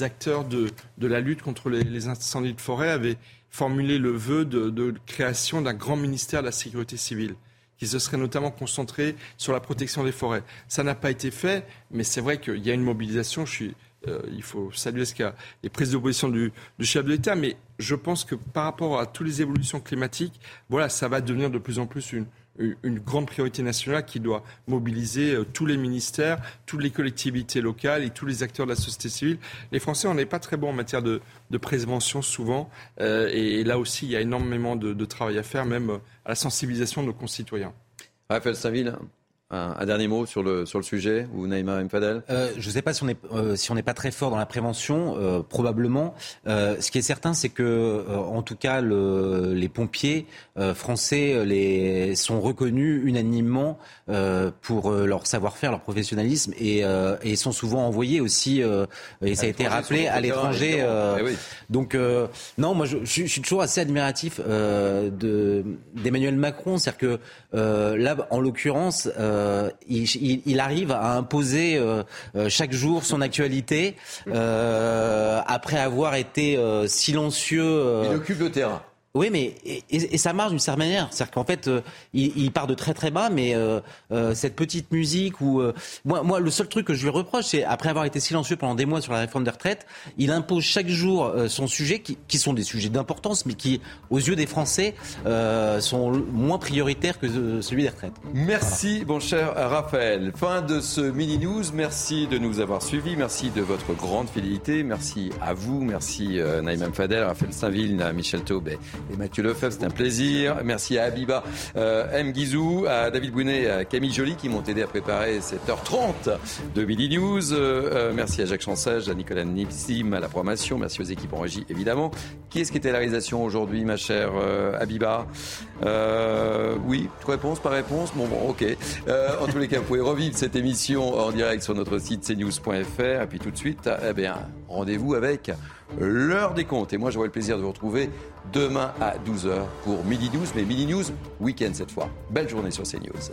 acteurs de, la lutte contre les, les incendies de forêt avaient formulé le vœu de, création d'un grand ministère de la sécurité civile qui se serait notamment concentré sur la protection des forêts. Ça n'a pas été fait, mais c'est vrai qu'il y a une mobilisation. Je suis, euh, il faut saluer ce qu'a les prises d'opposition du, du chef de l'État, mais je pense que par rapport à toutes les évolutions climatiques, voilà, ça va devenir de plus en plus une, une grande priorité nationale qui doit mobiliser euh, tous les ministères, toutes les collectivités locales et tous les acteurs de la société civile. Les Français, on n'est pas très bons en matière de, prévention souvent. Euh, et, là aussi, il y a énormément de, travail à faire, même à la sensibilisation de nos concitoyens. Raphaël Saville, un, dernier mot sur le, sur le sujet, ou Naïma Mfadel? Euh, Je ne sais pas si on n'est euh, si pas très fort dans la prévention, euh, probablement. Euh, ce qui est certain, c'est que, euh, en tout cas, le, les pompiers français les, sont reconnus unanimement pour leur savoir-faire, leur professionnalisme, et, et, sont souvent envoyés aussi, et ça a été rappelé, à l'étranger. Eh donc, non, moi, je, je, suis toujours assez admiratif d'Emmanuel Macron. C'est-à-dire que là, en l'occurrence, euh, il, arrive à imposer euh, euh, chaque jour son actualité après avoir été silencieux. il occupe le terrain. Oui, mais et, ça marche d'une certaine manière. C'est-à-dire qu'en fait, euh, il, part de très très bas, mais euh, euh, cette petite musique où moi, moi, le seul truc que je lui reproche, c'est après avoir été silencieux pendant des mois sur la réforme des retraites, il impose chaque jour son sujet, qui, qui, sont des sujets d'importance, mais qui, aux yeux des Français, sont moins prioritaires que celui des retraites. Merci, mon cher Raphaël. Fin de ce mini news. Merci de nous avoir suivis. Merci de votre grande fidélité. Merci à vous. Merci Naïm Fadel, Raphaël Saint-Ville, Michel Taubet et Mathieu Lefebvre. C'est un plaisir. Merci à Abiba euh, M. Guizou, à David Bounet, à Camille Joly qui m'ont aidé à préparer cette heure 30 de Midi News. Euh, euh, merci à Jacques Chansage, à Nicolas Nipsim, à la programmation. Merci aux équipes en régie, évidemment. Qui est-ce qui était à la réalisation aujourd'hui, ma chère Abiba Oui, réponse par réponse Bon, bon, ok. en tous les cas, vous pouvez revivre cette émission en direct sur notre site cnews.fr. Et puis tout de suite, eh bien, rendez-vous avec l'heure des comptes. Et moi, j'aurai le plaisir de vous retrouver demain à 12h pour Midi News, mais Midi News week-end cette fois. Belle journée sur CNews.